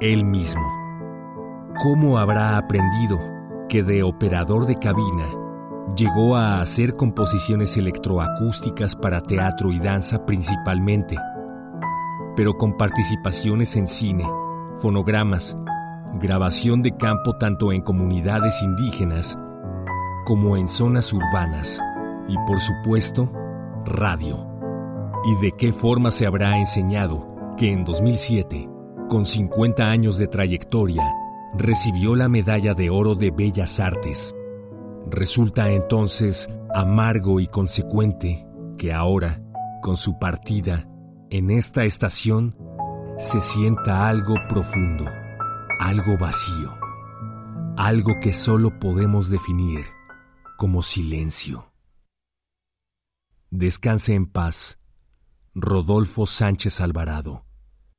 él mismo. ¿Cómo habrá aprendido que de operador de cabina llegó a hacer composiciones electroacústicas para teatro y danza principalmente, pero con participaciones en cine, fonogramas, grabación de campo tanto en comunidades indígenas como en zonas urbanas y por supuesto radio? ¿Y de qué forma se habrá enseñado que en 2007, con 50 años de trayectoria, recibió la medalla de oro de Bellas Artes? Resulta entonces amargo y consecuente que ahora, con su partida, en esta estación, se sienta algo profundo, algo vacío, algo que solo podemos definir como silencio. Descanse en paz Rodolfo Sánchez Alvarado.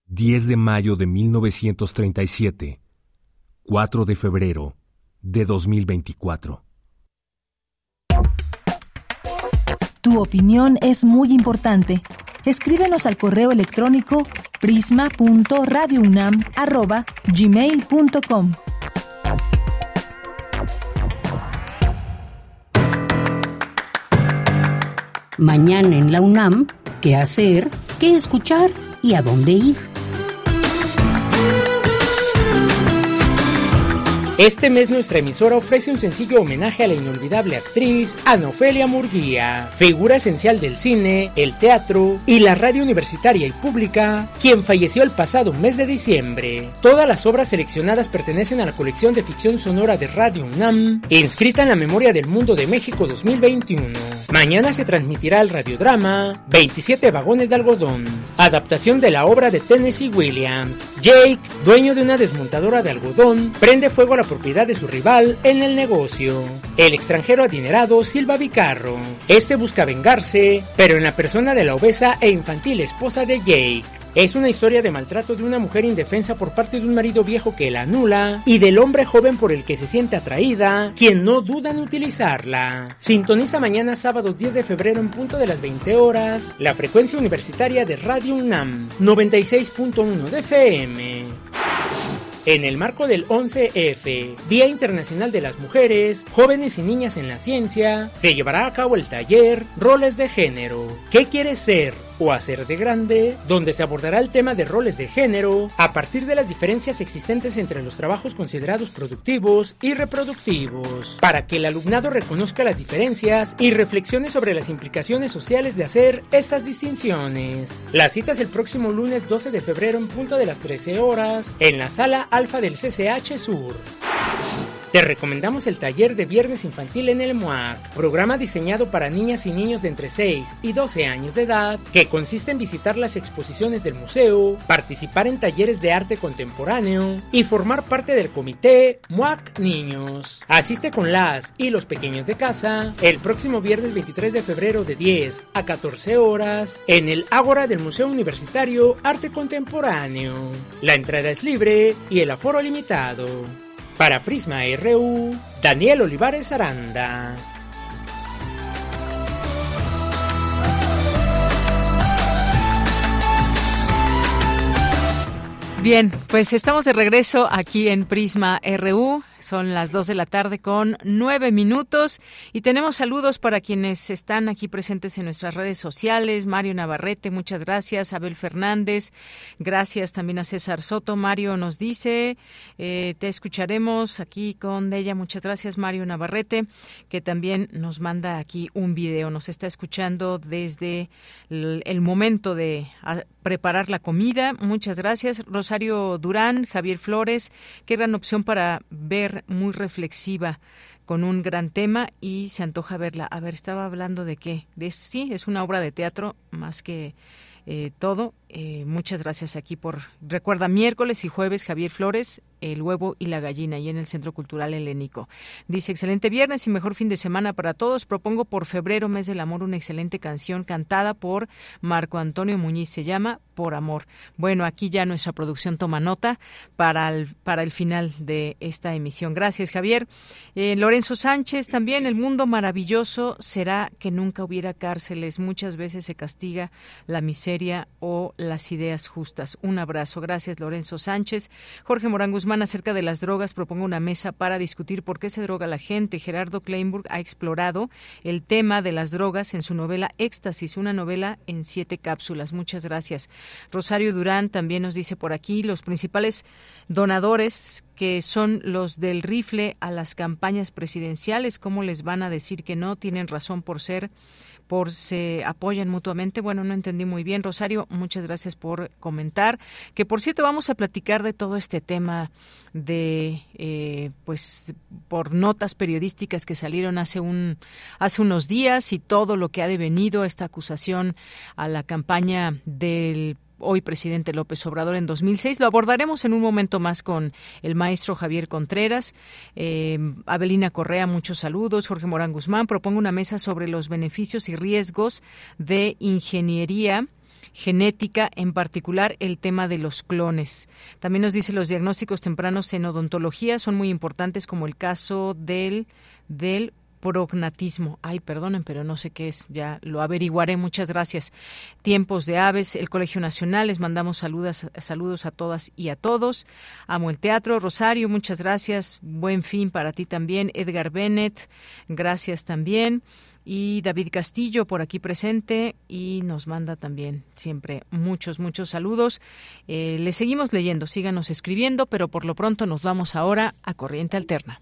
10 de mayo de 1937. 4 de febrero de 2024. Tu opinión es muy importante. Escríbenos al correo electrónico prisma.radiounam@gmail.com. Mañana en la UNAM qué hacer, qué escuchar y a dónde ir. Este mes nuestra emisora ofrece un sencillo homenaje a la inolvidable actriz Ana Ofelia Murguía, figura esencial del cine, el teatro y la radio universitaria y pública, quien falleció el pasado mes de diciembre. Todas las obras seleccionadas pertenecen a la colección de ficción sonora de Radio UNAM, inscrita en la memoria del mundo de México 2021. Mañana se transmitirá el radiodrama 27 vagones de algodón, adaptación de la obra de Tennessee Williams. Jake, dueño de una desmontadora de algodón, prende fuego a la propiedad de su rival en el negocio. El extranjero adinerado Silva Vicarro. Este busca vengarse, pero en la persona de la obesa e infantil esposa de Jake. Es una historia de maltrato de una mujer indefensa por parte de un marido viejo que la anula y del hombre joven por el que se siente atraída, quien no duda en utilizarla. Sintoniza mañana sábado 10 de febrero en punto de las 20 horas la frecuencia universitaria de Radio UNAM 96.1 de FM. En el marco del 11F, Día Internacional de las Mujeres, Jóvenes y Niñas en la Ciencia, se llevará a cabo el taller Roles de Género. ¿Qué quieres ser? O hacer de grande, donde se abordará el tema de roles de género a partir de las diferencias existentes entre los trabajos considerados productivos y reproductivos, para que el alumnado reconozca las diferencias y reflexione sobre las implicaciones sociales de hacer estas distinciones. La cita es el próximo lunes 12 de febrero en punto de las 13 horas en la sala alfa del CCH Sur. Te recomendamos el taller de Viernes Infantil en el MOAC, programa diseñado para niñas y niños de entre 6 y 12 años de edad, que consiste en visitar las exposiciones del museo, participar en talleres de arte contemporáneo y formar parte del comité MOAC Niños. Asiste con las y los pequeños de casa el próximo viernes 23 de febrero de 10 a 14 horas en el Ágora del Museo Universitario Arte Contemporáneo. La entrada es libre y el aforo limitado. Para Prisma RU, Daniel Olivares Aranda. Bien, pues estamos de regreso aquí en Prisma RU. Son las 2 de la tarde con nueve minutos y tenemos saludos para quienes están aquí presentes en nuestras redes sociales. Mario Navarrete, muchas gracias. Abel Fernández, gracias también a César Soto. Mario nos dice, eh, te escucharemos aquí con ella. Muchas gracias, Mario Navarrete, que también nos manda aquí un video. Nos está escuchando desde el momento de preparar la comida. Muchas gracias. Rosario Durán, Javier Flores, qué gran opción para ver muy reflexiva con un gran tema y se antoja verla. A ver, estaba hablando de qué. De, sí, es una obra de teatro más que eh, todo. Eh, muchas gracias aquí por. Recuerda, miércoles y jueves, Javier Flores, El huevo y la gallina, y en el Centro Cultural Helénico. Dice: excelente viernes y mejor fin de semana para todos. Propongo por febrero, mes del amor, una excelente canción cantada por Marco Antonio Muñiz. Se llama Por Amor. Bueno, aquí ya nuestra producción toma nota para el, para el final de esta emisión. Gracias, Javier. Eh, Lorenzo Sánchez, también el mundo maravilloso será que nunca hubiera cárceles. Muchas veces se castiga la miseria o las ideas justas. Un abrazo. Gracias, Lorenzo Sánchez. Jorge Morán Guzmán, acerca de las drogas, propongo una mesa para discutir por qué se droga la gente. Gerardo Kleinburg ha explorado el tema de las drogas en su novela Éxtasis, una novela en siete cápsulas. Muchas gracias. Rosario Durán también nos dice por aquí los principales donadores que son los del rifle a las campañas presidenciales, ¿cómo les van a decir que no? Tienen razón por ser por se apoyan mutuamente. Bueno, no entendí muy bien. Rosario, muchas gracias por comentar. Que por cierto, vamos a platicar de todo este tema de, eh, pues, por notas periodísticas que salieron hace un, hace unos días y todo lo que ha devenido esta acusación a la campaña del hoy presidente López Obrador en 2006. Lo abordaremos en un momento más con el maestro Javier Contreras. Eh, Abelina Correa, muchos saludos. Jorge Morán Guzmán propongo una mesa sobre los beneficios y riesgos de ingeniería genética, en particular el tema de los clones. También nos dice los diagnósticos tempranos en odontología son muy importantes como el caso del del prognatismo. Ay, perdonen, pero no sé qué es. Ya lo averiguaré. Muchas gracias. Tiempos de aves, el Colegio Nacional. Les mandamos saludos, saludos a todas y a todos. Amo el teatro. Rosario, muchas gracias. Buen fin para ti también. Edgar Bennett, gracias también. Y David Castillo por aquí presente y nos manda también siempre muchos, muchos saludos. Eh, le seguimos leyendo, síganos escribiendo, pero por lo pronto nos vamos ahora a Corriente Alterna.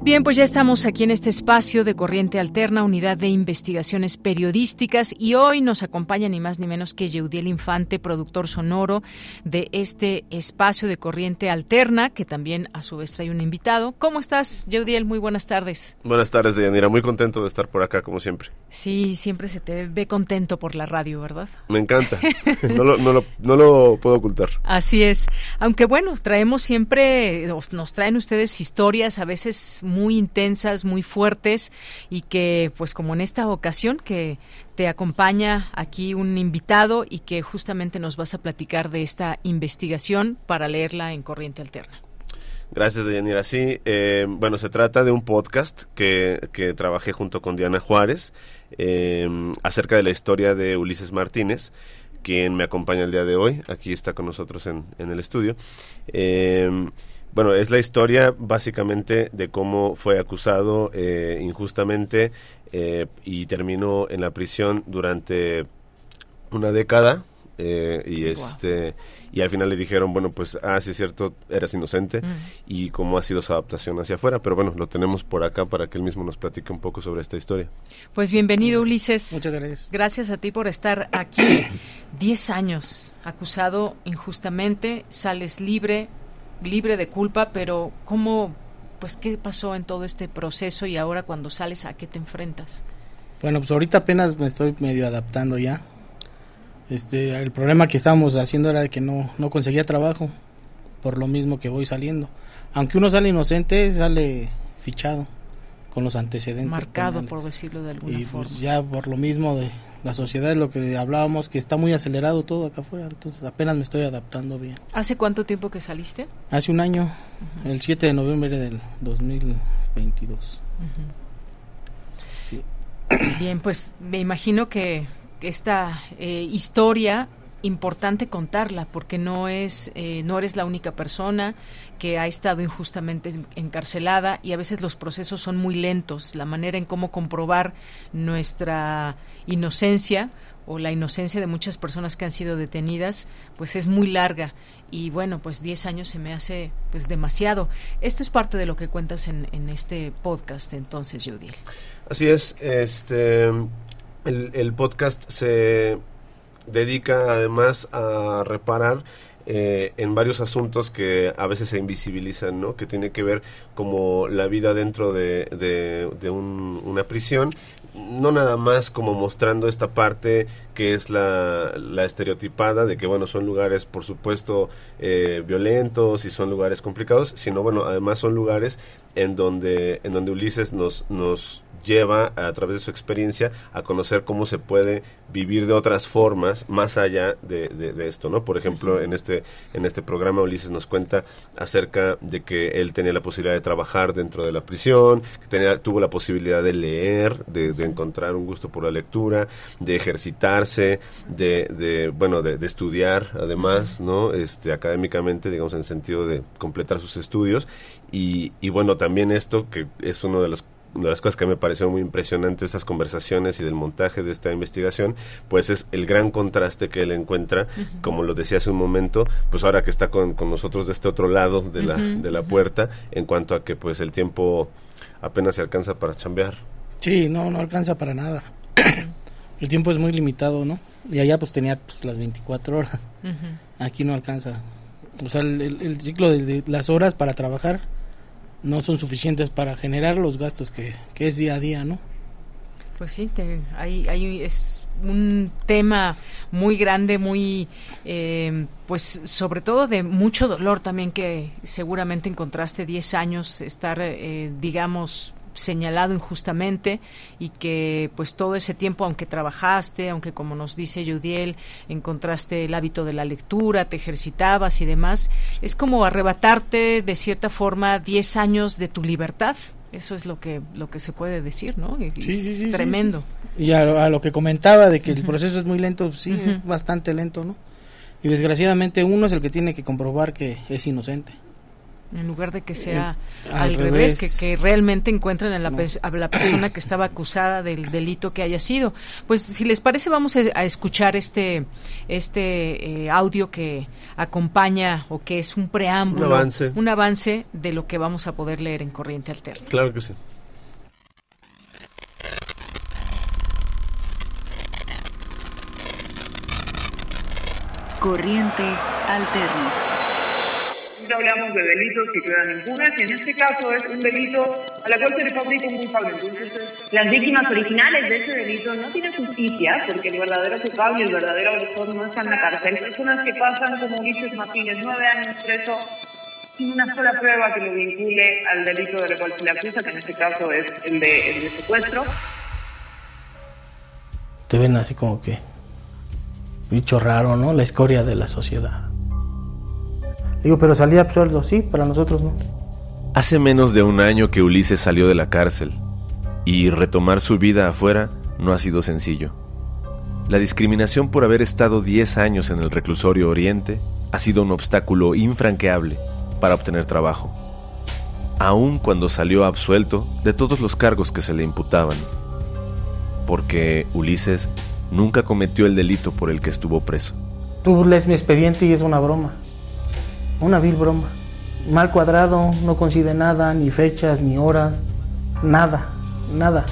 Bien, pues ya estamos aquí en este espacio de Corriente Alterna, unidad de investigaciones periodísticas, y hoy nos acompaña ni más ni menos que Yeudiel Infante, productor sonoro de este espacio de Corriente Alterna, que también a su vez trae un invitado. ¿Cómo estás, Yeudiel? Muy buenas tardes. Buenas tardes, Deyanira. Muy contento de estar por acá, como siempre. Sí, siempre se te ve contento por la radio, ¿verdad? Me encanta. no, lo, no, lo, no lo puedo ocultar. Así es. Aunque bueno, traemos siempre, nos traen ustedes historias a veces muy intensas, muy fuertes y que pues como en esta ocasión que te acompaña aquí un invitado y que justamente nos vas a platicar de esta investigación para leerla en Corriente Alterna. Gracias, Deyanira. Sí, eh, bueno, se trata de un podcast que, que trabajé junto con Diana Juárez eh, acerca de la historia de Ulises Martínez, quien me acompaña el día de hoy. Aquí está con nosotros en, en el estudio. Eh, bueno, es la historia básicamente de cómo fue acusado eh, injustamente eh, y terminó en la prisión durante una década eh, y este y al final le dijeron bueno pues ah sí es cierto eras inocente Mm. y cómo ha sido su adaptación hacia afuera pero bueno lo tenemos por acá para que él mismo nos platique un poco sobre esta historia Pues bienvenido, Ulises. Muchas gracias. Gracias a ti por estar aquí. Diez años acusado injustamente, sales libre, libre de culpa, pero ¿cómo, pues qué pasó en todo este proceso y ahora cuando sales a qué te enfrentas? Bueno, pues ahorita apenas me estoy medio adaptando ya. Este, el problema que estábamos haciendo era que no, no conseguía trabajo, por lo mismo que voy saliendo. Aunque uno sale inocente, sale fichado, con los antecedentes. Marcado, por decirlo de alguna Y forma. pues ya por lo mismo de la sociedad lo que hablábamos, que está muy acelerado todo acá afuera, entonces apenas me estoy adaptando bien. ¿Hace cuánto tiempo que saliste? Hace un año, el 7 de noviembre del 2022. Sí. Bien, pues me imagino que esta eh, historia importante contarla porque no es eh, no eres la única persona que ha estado injustamente en- encarcelada y a veces los procesos son muy lentos. La manera en cómo comprobar nuestra inocencia o la inocencia de muchas personas que han sido detenidas pues es muy larga. Y bueno pues 10 años se me hace pues demasiado. Esto es parte de lo que cuentas en, en este podcast entonces Judiel Así es, este el podcast se dedica además a reparar eh, en varios asuntos que a veces se invisibilizan, ¿no? Que tiene que ver como la vida dentro de, de- un- una prisión, no nada más como mostrando esta parte que es la, la estereotipada de que, bueno, son lugares, por supuesto, eh, violentos y son lugares complicados, sino, bueno, además son lugares en donde, en donde Ulises nos, nos lleva a través de su experiencia a conocer cómo se puede vivir de otras formas más allá de, de- de esto, ¿no? Por ejemplo, en este, en este programa Ulises nos cuenta acerca de que él tenía la posibilidad de trabajar dentro de la prisión, que tenía, tuvo la posibilidad de leer, de, de encontrar un gusto por la lectura, de ejercitarse, de, de bueno, de, de estudiar además, ¿no? Este, académicamente, digamos, en el sentido de completar sus estudios y, y bueno, también esto que es uno de los una de las cosas que me pareció muy impresionante de estas conversaciones y del montaje de esta investigación, pues es el gran contraste que él encuentra, como lo decía hace un momento, pues ahora que está con, con nosotros de este otro lado de la, de la puerta, en cuanto a que pues el tiempo apenas se alcanza para chambear. Sí, no, no alcanza para nada. El tiempo es muy limitado, ¿no? Y allá pues tenía pues, las 24 horas. Aquí no alcanza. O sea, el, el- el ciclo de, de las horas para trabajar no son suficientes para generar los gastos que, que es día a día, ¿no? Pues sí, te- hay, hay- es un tema muy grande, muy, eh, pues sobre todo de mucho dolor también que seguramente encontraste 10 años estar, eh, digamos, señalado injustamente y que pues todo ese tiempo, aunque trabajaste, aunque como nos dice Yudiel, encontraste el hábito de la lectura, te ejercitabas y demás, es como arrebatarte de cierta forma 10 años de tu libertad. Eso es lo que lo que se puede decir, ¿no? Y- Sí, es sí, sí, tremendo. Y a, lo- a lo que comentaba de que el proceso es muy lento, sí, es bastante lento, ¿no? Y desgraciadamente uno es el que tiene que comprobar que es inocente. En lugar de que sea Eh, al, al revés, revés. que, que realmente encuentren a la, pers- a la persona que estaba acusada del delito que haya sido. Pues si les parece vamos a, a escuchar este este eh, audio que acompaña o que es un preámbulo, Un avance. un avance de lo que vamos a poder leer en Corriente Alterna. Claro que sí. Corriente Alterna. Siempre hablamos de delitos que quedan impunes y en este caso es un delito a la cual se le fabrica un culpable. Entonces, es- Las víctimas originales de ese delito no tienen justicia porque el verdadero culpable y el verdadero agresor no están en la cárcel. personas que pasan como Ulises Martínez, nueve años preso, sin una sola prueba que lo vincule al delito del cual se le acusa, que en este caso es el de, el de secuestro. Te ven así como que bicho raro, ¿no? La escoria de la sociedad. Digo, pero salía absuelto, sí, para nosotros no. Hace menos de un año que Ulises salió de la cárcel y retomar su vida afuera no ha sido sencillo. La discriminación por haber estado 10 años en el reclusorio Oriente ha sido un obstáculo infranqueable para obtener trabajo, aun cuando salió absuelto de todos los cargos que se le imputaban, porque Ulises nunca cometió el delito por el que estuvo preso. Tú lees mi expediente y es una broma. Una vil broma. Mal cuadrado, no coincide nada, ni fechas, ni horas, nada, nada.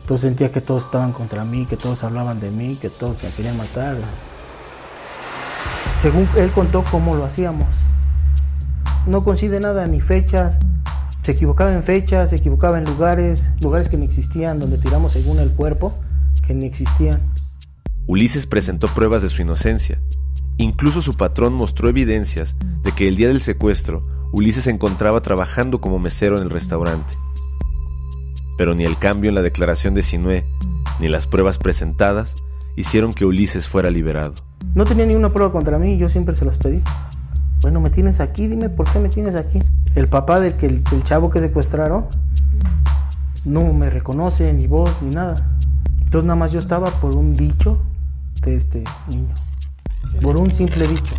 Entonces sentía que todos estaban contra mí, que todos hablaban de mí, que todos me querían matar. Según él contó cómo lo hacíamos. No coincide nada, ni fechas. Se equivocaba en fechas, se equivocaba en lugares, lugares que ni existían, donde tiramos según el cuerpo, que ni existían. Ulises presentó pruebas de su inocencia. Incluso su patrón mostró evidencias de que el día del secuestro Ulises se encontraba trabajando como mesero en el restaurante. Pero ni el cambio en la declaración de Sinué ni las pruebas presentadas hicieron que Ulises fuera liberado. No tenía ni una prueba contra mí, yo siempre se los pedí. Bueno, me tienes aquí, dime por qué me tienes aquí. El papá del, que, del chavo que secuestraron no me reconoce, ni voz, ni nada. Entonces nada más yo estaba por un dicho de este niño. Por un simple dicho.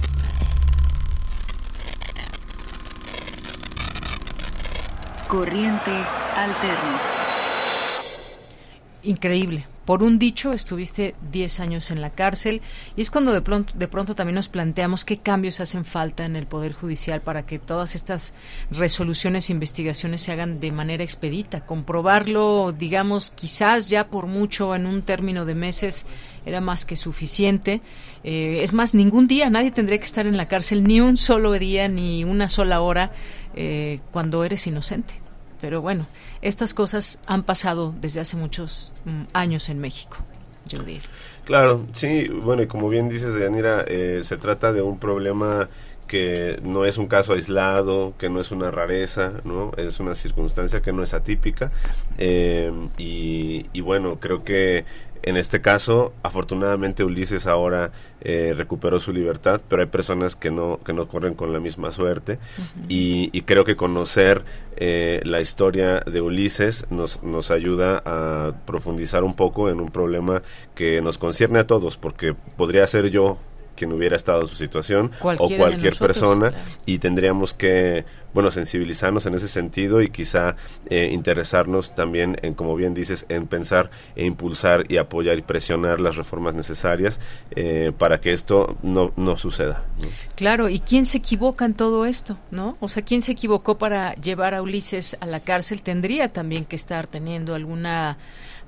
Corriente Alterna. Increíble. Por un dicho estuviste 10 años en la cárcel y es cuando de pronto, de pronto también nos planteamos qué cambios hacen falta en el Poder Judicial para que todas estas resoluciones e investigaciones se hagan de manera expedita. Comprobarlo, digamos, quizás ya por mucho en un término de meses era más que suficiente. Eh, es más, ningún día, nadie tendría que estar en la cárcel ni un solo día ni una sola hora eh, cuando eres inocente. Pero bueno, estas cosas han pasado desde hace muchos mm, años en México, yo diría. Claro, sí, bueno, y como bien dices, Yanira, eh, se trata de un problema que no es un caso aislado, que no es una rareza, ¿no? Es una circunstancia que no es atípica. eh, y, y bueno, creo que en este caso, afortunadamente Ulises ahora eh, recuperó su libertad, pero hay personas que no, que no corren con la misma suerte. y, y creo que conocer eh, la historia de Ulises nos, nos ayuda a profundizar un poco en un problema que nos concierne a todos, porque podría ser yo quien hubiera estado en su situación Cualquiera o cualquier nosotros, persona claro. y tendríamos que bueno sensibilizarnos en ese sentido y quizá eh, interesarnos también en como bien dices en pensar e impulsar y apoyar y presionar las reformas necesarias eh, para que esto no, no suceda ¿no? Claro, ¿y quién se equivoca en todo esto, no? O sea, ¿quién se equivocó para llevar a Ulises a la cárcel? Tendría también que estar teniendo alguna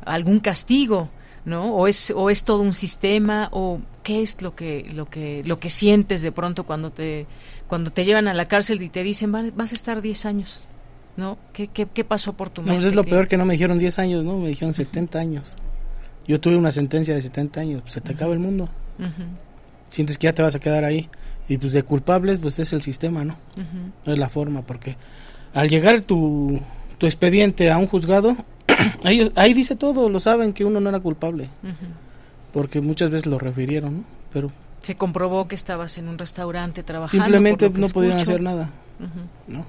algún castigo, ¿no? O es o es todo un sistema o qué es lo que lo que lo que sientes de pronto cuando te cuando te llevan a la cárcel y te dicen "Va- vas a estar 10 años, ¿no? ¿Qué, qué, qué pasó por tu No, mente? pues es lo ¿Qué- peor que no me dijeron 10 años, ¿no? Me dijeron 70 años. Yo tuve una sentencia de 70 años, pues se te acaba el mundo. Ujú, Sientes que ya te vas a quedar ahí. Y pues de culpables, pues es el sistema, ¿no? No es la forma, porque al llegar tu, tu expediente a un juzgado, ahí, ahí dice todo, lo saben que uno no era culpable. Porque muchas veces lo refirieron, ¿no? Pero Se comprobó que estabas en un restaurante trabajando. simplemente no podían hacer nada. ¿no?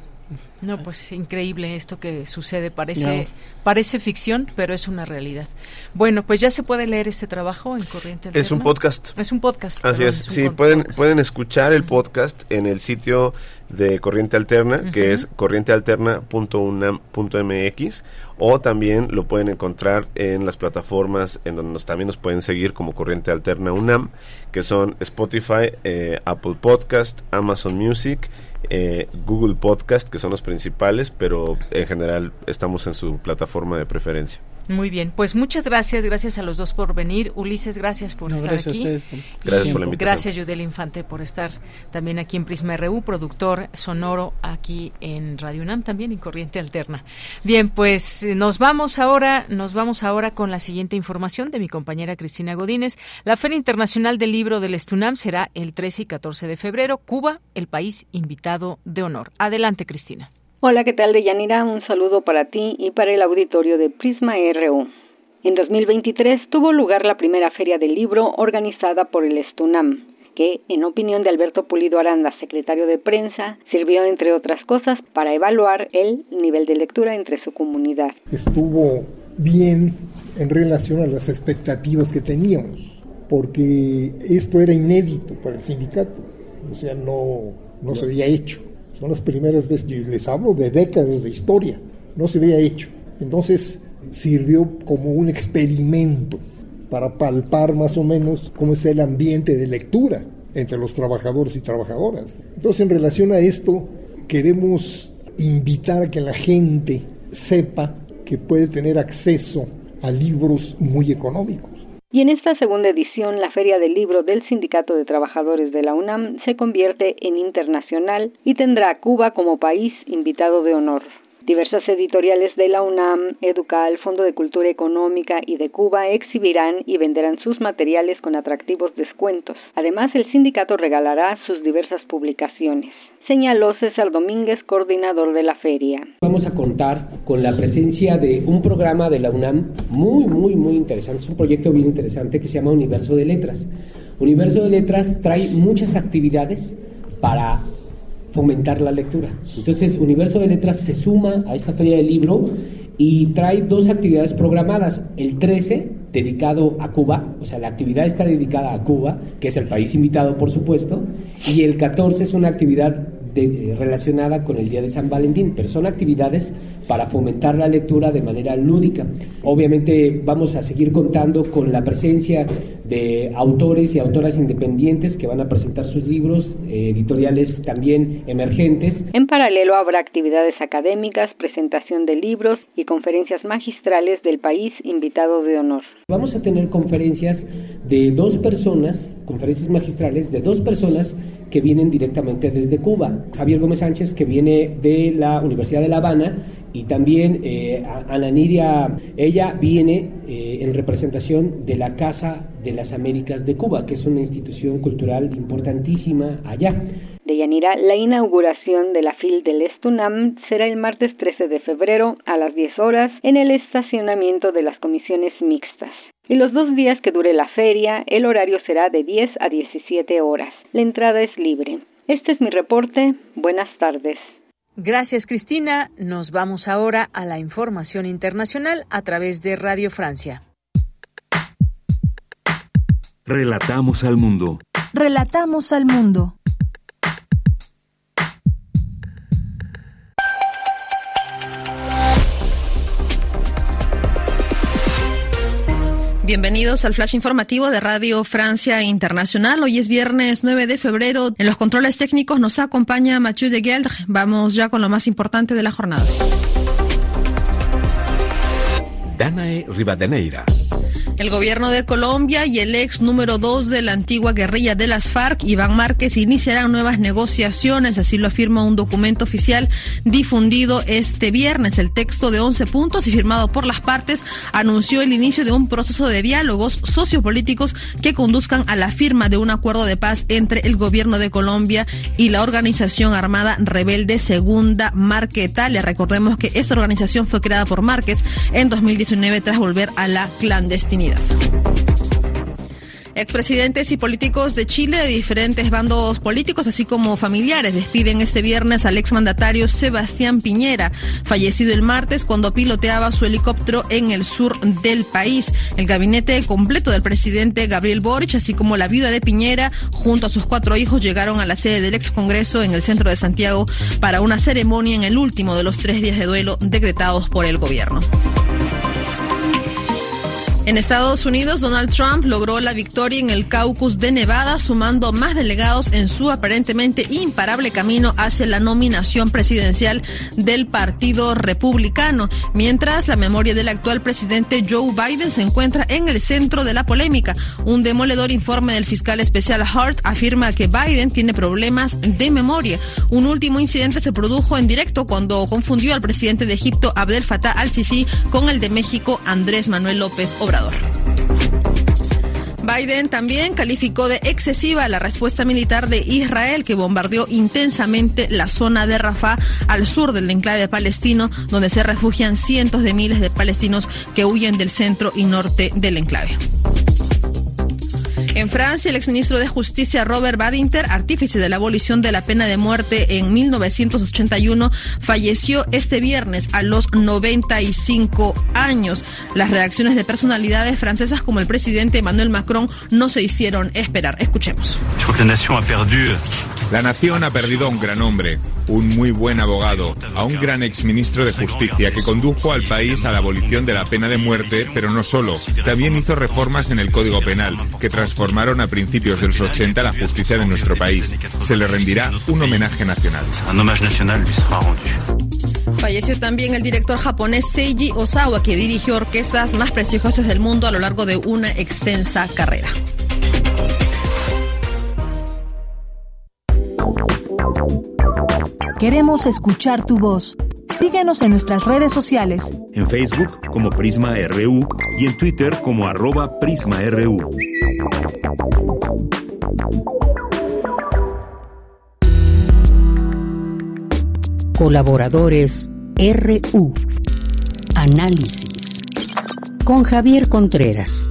No, pues increíble esto que sucede. Parece, parece ficción, pero es una realidad. Bueno, pues ya se puede leer este trabajo en Corriente Alterna. Es un podcast. Es un podcast. Así perdón, es. un sí, pueden, pueden escuchar el podcast en el sitio de Corriente Alterna, que es corrientealterna.unam.mx o también lo pueden encontrar en las plataformas en donde nos, también nos pueden seguir como Corriente Alterna UNAM, que son Spotify, eh, Apple Podcast, Amazon Music, eh, Google Podcast, que son los principales, pero en general estamos en su plataforma de preferencia. Muy bien, pues muchas gracias, gracias a los dos por venir. Ulises, gracias por No, estar gracias a aquí. ustedes por- Gracias Y por la invitación. Gracias, Yudel Infante, por estar también aquí en Prisma RU, productor sonoro aquí en Radio UNAM también en Corriente Alterna. Bien, pues eh, nos vamos ahora, nos vamos ahora con la siguiente información de mi compañera Cristina Godínez. La Feria Internacional del Libro del Estunam será el 13 y 14 de febrero. Cuba, el país invitado de honor. Adelante, Cristina. Hola, ¿qué tal, Deyanira? Un saludo para ti y para el auditorio de Prisma RU. En 2023 tuvo lugar la primera feria del libro organizada por el Estunam, que, en opinión de Alberto Pulido Aranda, secretario de prensa, sirvió, entre otras cosas, para evaluar el nivel de lectura entre su comunidad. estuvo bien en relación a las expectativas que teníamos, porque esto era inédito para el sindicato, o sea, no, no se había hecho. Son las primeras veces, yo les hablo de décadas de historia, no se había hecho. Entonces sirvió como un experimento para palpar más o menos cómo es el ambiente de lectura entre los trabajadores y trabajadoras. Entonces, en relación a esto, queremos invitar a que la gente sepa que puede tener acceso a libros muy económicos. Y en esta segunda edición, la Feria del Libro del Sindicato de Trabajadores de la UNAM se convierte en internacional y tendrá a Cuba como país invitado de honor. Diversas editoriales de la UNAM, Educal, Fondo de Cultura Económica y de Cuba exhibirán y venderán sus materiales con atractivos descuentos. Además, el sindicato regalará sus diversas publicaciones. Señaló César Domínguez, coordinador de la feria. Vamos a contar con la presencia de un programa de la UNAM muy, muy, muy interesante. Es un proyecto bien interesante que se llama Universo de Letras. Universo de Letras trae muchas actividades para fomentar la lectura. Entonces, Universo de Letras se suma a esta feria del libro y trae dos actividades programadas. El 13, dedicado a Cuba, o sea, la actividad está dedicada a Cuba, que es el país invitado, por supuesto, y el 14 es una actividad de- eh, relacionada con el Día de San Valentín, pero son actividades para fomentar la lectura de manera lúdica. Obviamente vamos a seguir contando con la presencia de autores y autoras independientes que van a presentar sus libros, eh, editoriales también emergentes. En paralelo habrá actividades académicas, presentación de libros y conferencias magistrales del país invitado de honor. Vamos a tener conferencias de dos personas, conferencias magistrales de dos personas que vienen directamente desde Cuba. Javier Gómez Sánchez, que viene de la Universidad de La Habana, y también eh, a- Ana Niria, ella viene eh, en representación de la Casa de las Américas de Cuba, que es una institución cultural importantísima allá. De Yanira, la inauguración de la FIL del Estunam será el martes 13 de febrero a las 10 horas en el estacionamiento de las comisiones mixtas. Y los dos días que dure la feria, el horario será de 10 a 17 horas. La entrada es libre. Este es mi reporte. Buenas tardes. Gracias, Cristina. Nos vamos ahora a la información internacional a través de Radio Francia. Relatamos al mundo. Relatamos al mundo. Bienvenidos al flash informativo de Radio Francia Internacional. Hoy es viernes 9 de febrero. En los controles técnicos nos acompaña Mathieu de Gueldre. Vamos ya con lo más importante de la jornada. Danae Rivadeneira. El gobierno de Colombia y el ex número dos de la antigua guerrilla de las FARC, Iván Márquez, iniciarán nuevas negociaciones, así lo afirma un documento oficial difundido este viernes. El texto de 11 puntos y firmado por las partes anunció el inicio de un proceso de diálogos sociopolíticos que conduzcan a la firma de un acuerdo de paz entre el gobierno de Colombia y la organización armada rebelde Segunda Marquetalia. Recordemos que esta organización fue creada por Márquez en 2019 tras volver a la clandestinidad. Expresidentes y políticos de Chile de diferentes bandos políticos, así como familiares, despiden este viernes al exmandatario Sebastián Piñera, fallecido el martes cuando piloteaba su helicóptero en el sur del país. El gabinete completo del presidente Gabriel Boric, así como la viuda de Piñera, junto a sus cuatro hijos, llegaron a la sede del ex Congreso en el centro de Santiago para una ceremonia en el último de los tres días de duelo decretados por el gobierno. En Estados Unidos, Donald Trump logró la victoria en el caucus de Nevada, sumando más delegados en su aparentemente imparable camino hacia la nominación presidencial del Partido Republicano, mientras la memoria del actual presidente Joe Biden se encuentra en el centro de la polémica. Un demoledor informe del fiscal especial Hart afirma que Biden tiene problemas de memoria. Un último incidente se produjo en directo cuando confundió al presidente de Egipto Abdel Fattah al-Sisi con el de México Andrés Manuel López Obrador. Biden también calificó de excesiva la respuesta militar de Israel que bombardeó intensamente la zona de Rafah al sur del enclave palestino, donde se refugian cientos de miles de palestinos que huyen del centro y norte del enclave. En Francia, el exministro de Justicia Robert Badinter, artífice de la abolición de la pena de muerte en 1981, falleció este viernes a los 95 años. Las reacciones de personalidades francesas como el presidente Emmanuel Macron no se hicieron esperar. Escuchemos. La nación ha perdido a un gran hombre, un muy buen abogado, a un gran exministro de Justicia que condujo al país a la abolición de la pena de muerte, pero no solo, también hizo reformas en el Código Penal que transformaron a principios de los 80 la justicia de nuestro país. Se le rendirá un homenaje nacional. Falleció también el director japonés Seiji Osawa, que dirigió orquestas más prestigiosas del mundo a lo largo de una extensa carrera. Queremos escuchar tu voz. Síguenos en nuestras redes sociales. En Facebook como Prisma RU y en Twitter como arroba PrismaRU. Colaboradores RU. Análisis. Con Javier Contreras.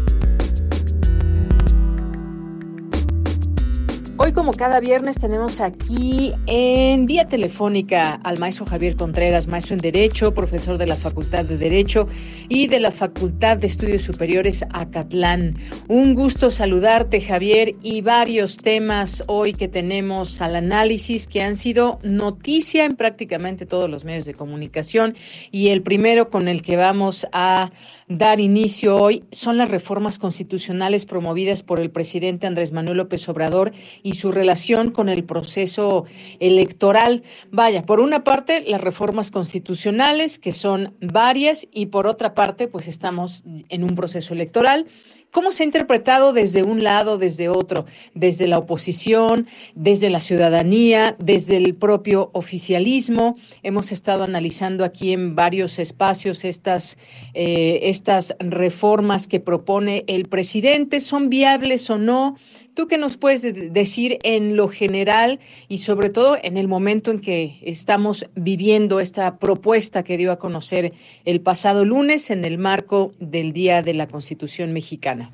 Hoy, como cada viernes, tenemos aquí en vía telefónica al maestro Javier Contreras, maestro en Derecho, profesor de la Facultad de Derecho y de la Facultad de Estudios Superiores Acatlán. Un gusto saludarte, Javier, y varios temas hoy que tenemos al análisis que han sido noticia en prácticamente todos los medios de comunicación. Y el primero con el que vamos a dar inicio hoy son las reformas constitucionales promovidas por el presidente Andrés Manuel López Obrador y su relación con el proceso electoral. Vaya, por una parte, las reformas constitucionales, que son varias, y por otra parte, pues estamos en un proceso electoral. ¿Cómo se ha interpretado desde un lado, desde otro, desde la oposición, desde la ciudadanía, desde el propio oficialismo? Hemos estado analizando aquí en varios espacios estas, eh, estas reformas que propone el presidente. ¿Son viables o no? ¿Tú qué nos puedes decir en lo general y sobre todo en el momento en que estamos viviendo esta propuesta que dio a conocer el pasado lunes en el marco del Día de la Constitución Mexicana?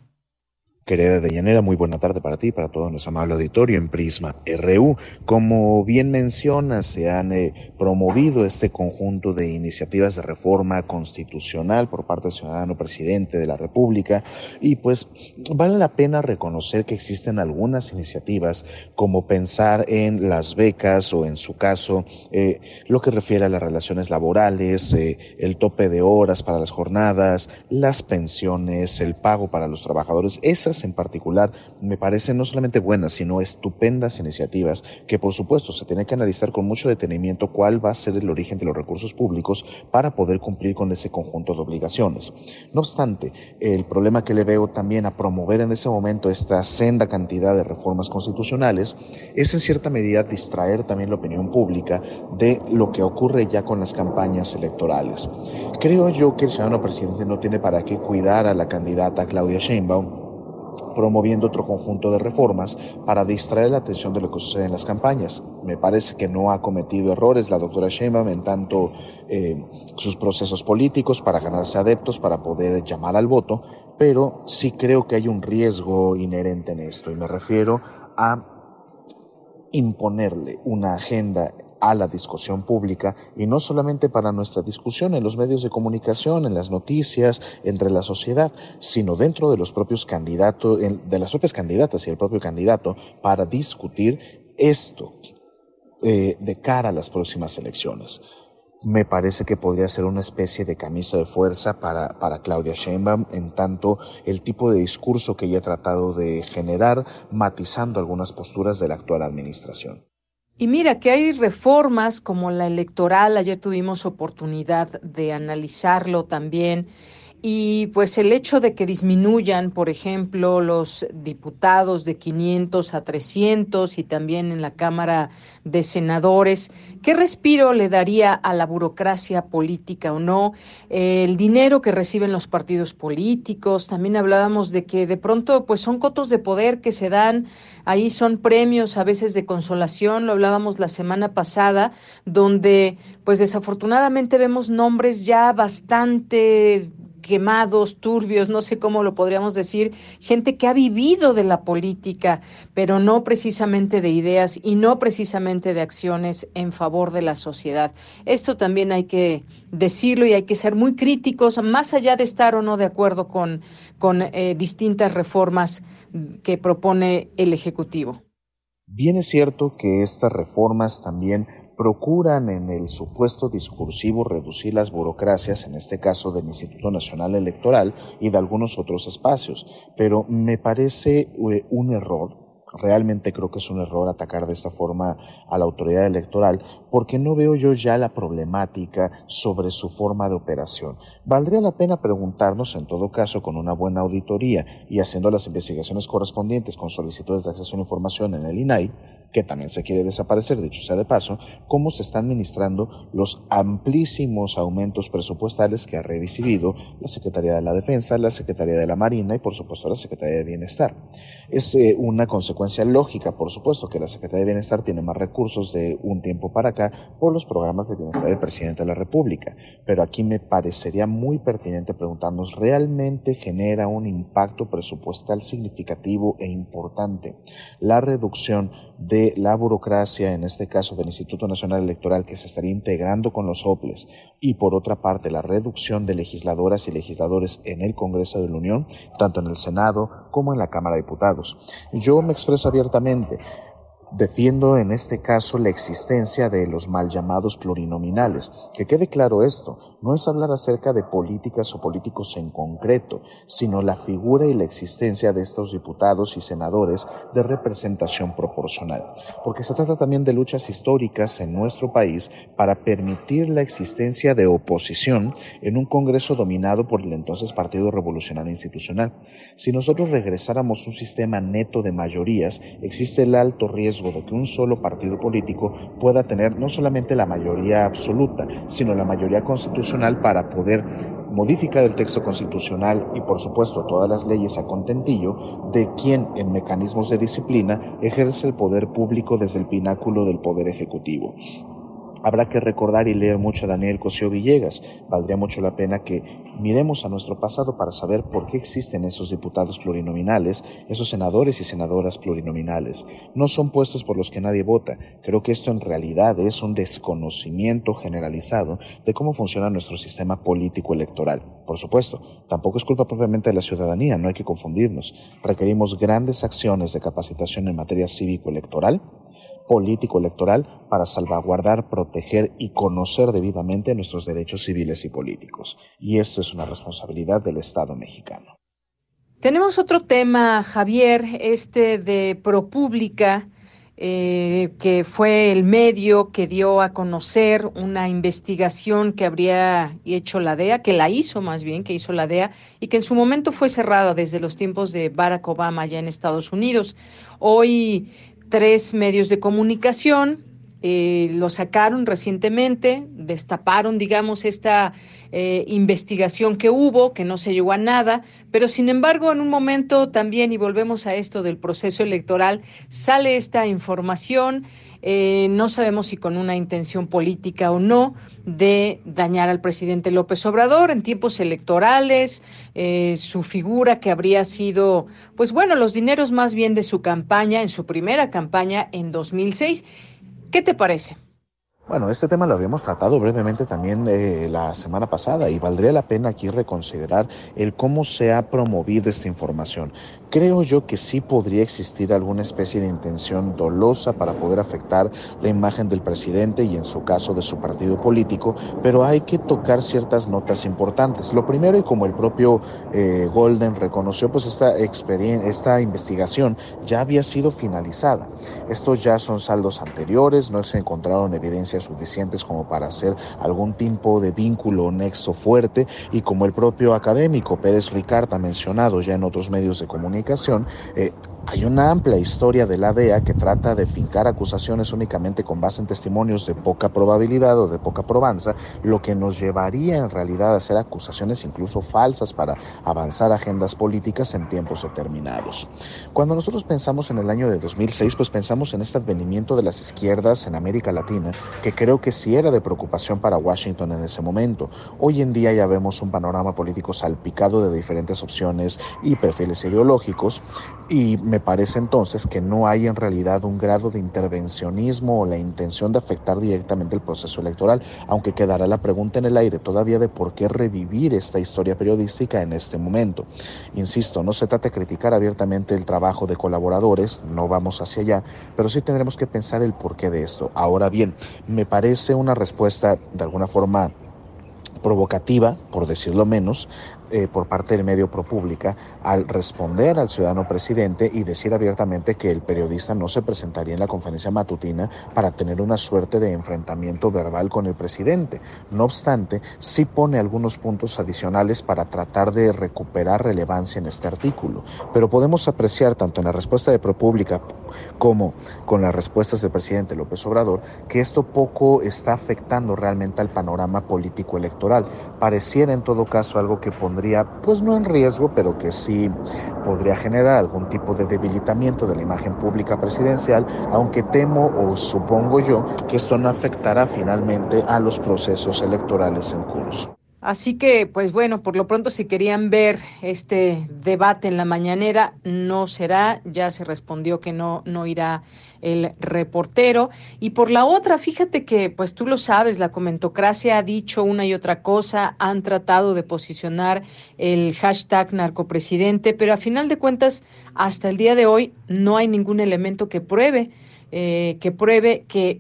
Querida Deyanira, muy buena tarde para ti, para todo nuestro amable auditorio en Prisma RU. Como bien mencionas, se han eh, promovido este conjunto de iniciativas de reforma constitucional por parte del ciudadano presidente de la República y pues vale la pena reconocer que existen algunas iniciativas como pensar en las becas o en su caso eh, lo que refiere a las relaciones laborales, eh, el tope de horas para las jornadas, las pensiones, el pago para los trabajadores. Esas en particular me parecen no solamente buenas, sino estupendas iniciativas que por supuesto se tiene que analizar con mucho detenimiento cuál va a ser el origen de los recursos públicos para poder cumplir con ese conjunto de obligaciones. No obstante, el problema que le veo también a promover en ese momento esta senda cantidad de reformas constitucionales es en cierta medida distraer también la opinión pública de lo que ocurre ya con las campañas electorales. Creo yo que el ciudadano presidente no tiene para qué cuidar a la candidata Claudia Sheinbaum promoviendo otro conjunto de reformas para distraer la atención de lo que sucede en las campañas. Me parece que no ha cometido errores la doctora Sheinbaum en tanto eh, sus procesos políticos para ganarse adeptos, para poder llamar al voto, pero sí creo que hay un riesgo inherente en esto y me refiero a imponerle una agenda a la discusión pública y no solamente para nuestra discusión en los medios de comunicación, en las noticias, entre la sociedad, sino dentro de los propios candidatos, de las propias candidatas y el propio candidato para discutir esto eh, de cara a las próximas elecciones. Me parece que podría ser una especie de camisa de fuerza para, para Claudia Sheinbaum, en tanto el tipo de discurso que ella ha tratado de generar, matizando algunas posturas de la actual administración. Y mira que hay reformas como la electoral, ayer tuvimos oportunidad de analizarlo también, y pues el hecho de que disminuyan, por ejemplo, los diputados de 500 a 300 y también en la Cámara de Senadores, ¿qué respiro le daría a la burocracia política o no? El dinero que reciben los partidos políticos, también hablábamos de que de pronto pues son cotos de poder que se dan, ahí son premios a veces de consolación, lo hablábamos la semana pasada, donde pues desafortunadamente vemos nombres ya bastante quemados, turbios, no sé cómo lo podríamos decir, gente que ha vivido de la política, pero no precisamente de ideas y no precisamente de acciones en favor de la sociedad. Esto también hay que decirlo y hay que ser muy críticos, más allá de estar o no de acuerdo con, con eh, distintas reformas que propone el Ejecutivo. Bien es cierto que estas reformas también procuran en el supuesto discursivo reducir las burocracias, en este caso del Instituto Nacional Electoral y de algunos otros espacios, pero me parece eh, un error realmente creo que es un error atacar de esta forma a la autoridad electoral, porque no veo yo ya la problemática sobre su forma de operación. Valdría la pena preguntarnos, en todo caso, con una buena auditoría y haciendo las investigaciones correspondientes con solicitudes de acceso a información en el INAI, que también se quiere desaparecer, dicho sea de paso, cómo se están administrando los amplísimos aumentos presupuestales que ha recibido la Secretaría de la Defensa, la Secretaría de la Marina y, por supuesto, la Secretaría de Bienestar. Es eh, una consecuencia lógica, por supuesto, que la Secretaría de Bienestar tiene más recursos de un tiempo para acá por los programas de bienestar del presidente de la República. Pero aquí me parecería muy pertinente preguntarnos, ¿realmente genera un impacto presupuestal significativo e importante la reducción de la burocracia, en este caso del Instituto Nacional Electoral, que se estaría integrando con los OPLES, y por otra parte la reducción de legisladoras y legisladores en el Congreso de la Unión, tanto en el Senado como en la Cámara de Diputados. Yo me expreso abiertamente. Defiendo en este caso la existencia de los mal llamados plurinominales. Que quede claro esto, no es hablar acerca de políticas o políticos en concreto, sino la figura y la existencia de estos diputados y senadores de representación proporcional. Porque se trata también de luchas históricas en nuestro país para permitir la existencia de oposición en un Congreso dominado por el entonces Partido Revolucionario Institucional. Si nosotros regresáramos a un sistema neto de mayorías, existe el alto riesgo de que un solo partido político pueda tener no solamente la mayoría absoluta, sino la mayoría constitucional para poder modificar el texto constitucional y por supuesto todas las leyes a contentillo de quien en mecanismos de disciplina ejerce el poder público desde el pináculo del poder ejecutivo. Habrá que recordar y leer mucho a Daniel Cosío Villegas. Valdría mucho la pena que miremos a nuestro pasado para saber por qué existen esos diputados plurinominales, esos senadores y senadoras plurinominales. No son puestos por los que nadie vota. Creo que esto en realidad es un desconocimiento generalizado de cómo funciona nuestro sistema político electoral. Por supuesto, tampoco es culpa propiamente de la ciudadanía, no hay que confundirnos. Requerimos grandes acciones de capacitación en materia cívico-electoral político electoral para salvaguardar, proteger y conocer debidamente nuestros derechos civiles y políticos. Y esto es una responsabilidad del Estado mexicano. Tenemos otro tema, Javier, este de ProPública, eh, que fue el medio que dio a conocer una investigación que habría hecho la DEA, que la hizo más bien, que hizo la DEA, y que en su momento fue cerrada desde los tiempos de Barack Obama allá en Estados Unidos. Hoy tres medios de comunicación eh, lo sacaron recientemente destaparon, digamos, esta eh, investigación que hubo, que no se llegó a nada, pero sin embargo, en un momento también, y volvemos a esto del proceso electoral, sale esta información. Eh, no sabemos si con una intención política o no de dañar al presidente López Obrador en tiempos electorales, eh, su figura que habría sido, pues bueno, los dineros más bien de su campaña, en su primera campaña en 2006. ¿Qué te parece? Bueno, este tema lo habíamos tratado brevemente también eh, la semana pasada y valdría la pena aquí reconsiderar el cómo se ha promovido esta información. Creo yo que sí podría existir alguna especie de intención dolosa para poder afectar la imagen del presidente y en su caso de su partido político, pero hay que tocar ciertas notas importantes. Lo primero, y como el propio eh, Golden reconoció, pues esta, esta investigación ya había sido finalizada. Estos ya son saldos anteriores, no se encontraron evidencias suficientes como para hacer algún tipo de vínculo o nexo fuerte y como el propio académico Pérez Ricarda ha mencionado ya en otros medios de comunicación, eh, hay una amplia historia de la DEA que trata de fincar acusaciones únicamente con base en testimonios de poca probabilidad o de poca probanza, lo que nos llevaría en realidad a hacer acusaciones incluso falsas para avanzar agendas políticas en tiempos determinados. Cuando nosotros pensamos en el año de 2006, pues pensamos en este advenimiento de las izquierdas en América Latina, que creo que sí era de preocupación para Washington en ese momento. Hoy en día ya vemos un panorama político salpicado de diferentes opciones y perfiles ideológicos y me parece entonces que no hay en realidad un grado de intervencionismo o la intención de afectar directamente el proceso electoral, aunque quedará la pregunta en el aire todavía de por qué revivir esta historia periodística en este momento. Insisto, no se trata de criticar abiertamente el trabajo de colaboradores, no vamos hacia allá, pero sí tendremos que pensar el porqué de esto. Ahora bien, me parece una respuesta de alguna forma provocativa, por decirlo menos, eh, por parte del medio ProPública al responder al ciudadano presidente y decir abiertamente que el periodista no se presentaría en la conferencia matutina para tener una suerte de enfrentamiento verbal con el presidente. No obstante, sí pone algunos puntos adicionales para tratar de recuperar relevancia en este artículo. Pero podemos apreciar tanto en la respuesta de ProPública como con las respuestas del presidente López Obrador que esto poco está afectando realmente al panorama político electoral. Pareciera en todo caso algo que pondría pues no en riesgo, pero que sí podría generar algún tipo de debilitamiento de la imagen pública presidencial, aunque temo o supongo yo que esto no afectará finalmente a los procesos electorales en curso. Así que, pues bueno, por lo pronto si querían ver este debate en la mañanera, no será, ya se respondió que no, no irá el reportero. Y por la otra, fíjate que, pues tú lo sabes, la comentocracia ha dicho una y otra cosa, han tratado de posicionar el hashtag narcopresidente, pero a final de cuentas, hasta el día de hoy no hay ningún elemento que pruebe eh, que pruebe que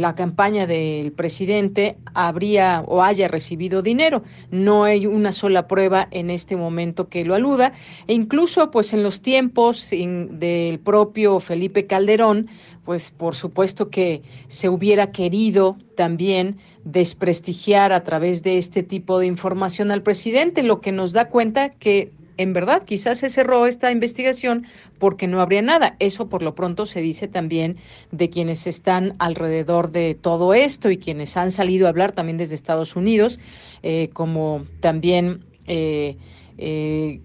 la campaña del presidente habría o haya recibido dinero. No hay una sola prueba en este momento que lo aluda. E incluso, pues en los tiempos del propio Felipe Calderón, pues por supuesto que se hubiera querido también desprestigiar a través de este tipo de información al presidente, lo que nos da cuenta que en verdad quizás se cerró esta investigación porque no habría nada. Eso por lo pronto se dice también de quienes están alrededor de todo esto y quienes han salido a hablar también desde Estados Unidos, eh, como también... Eh, eh,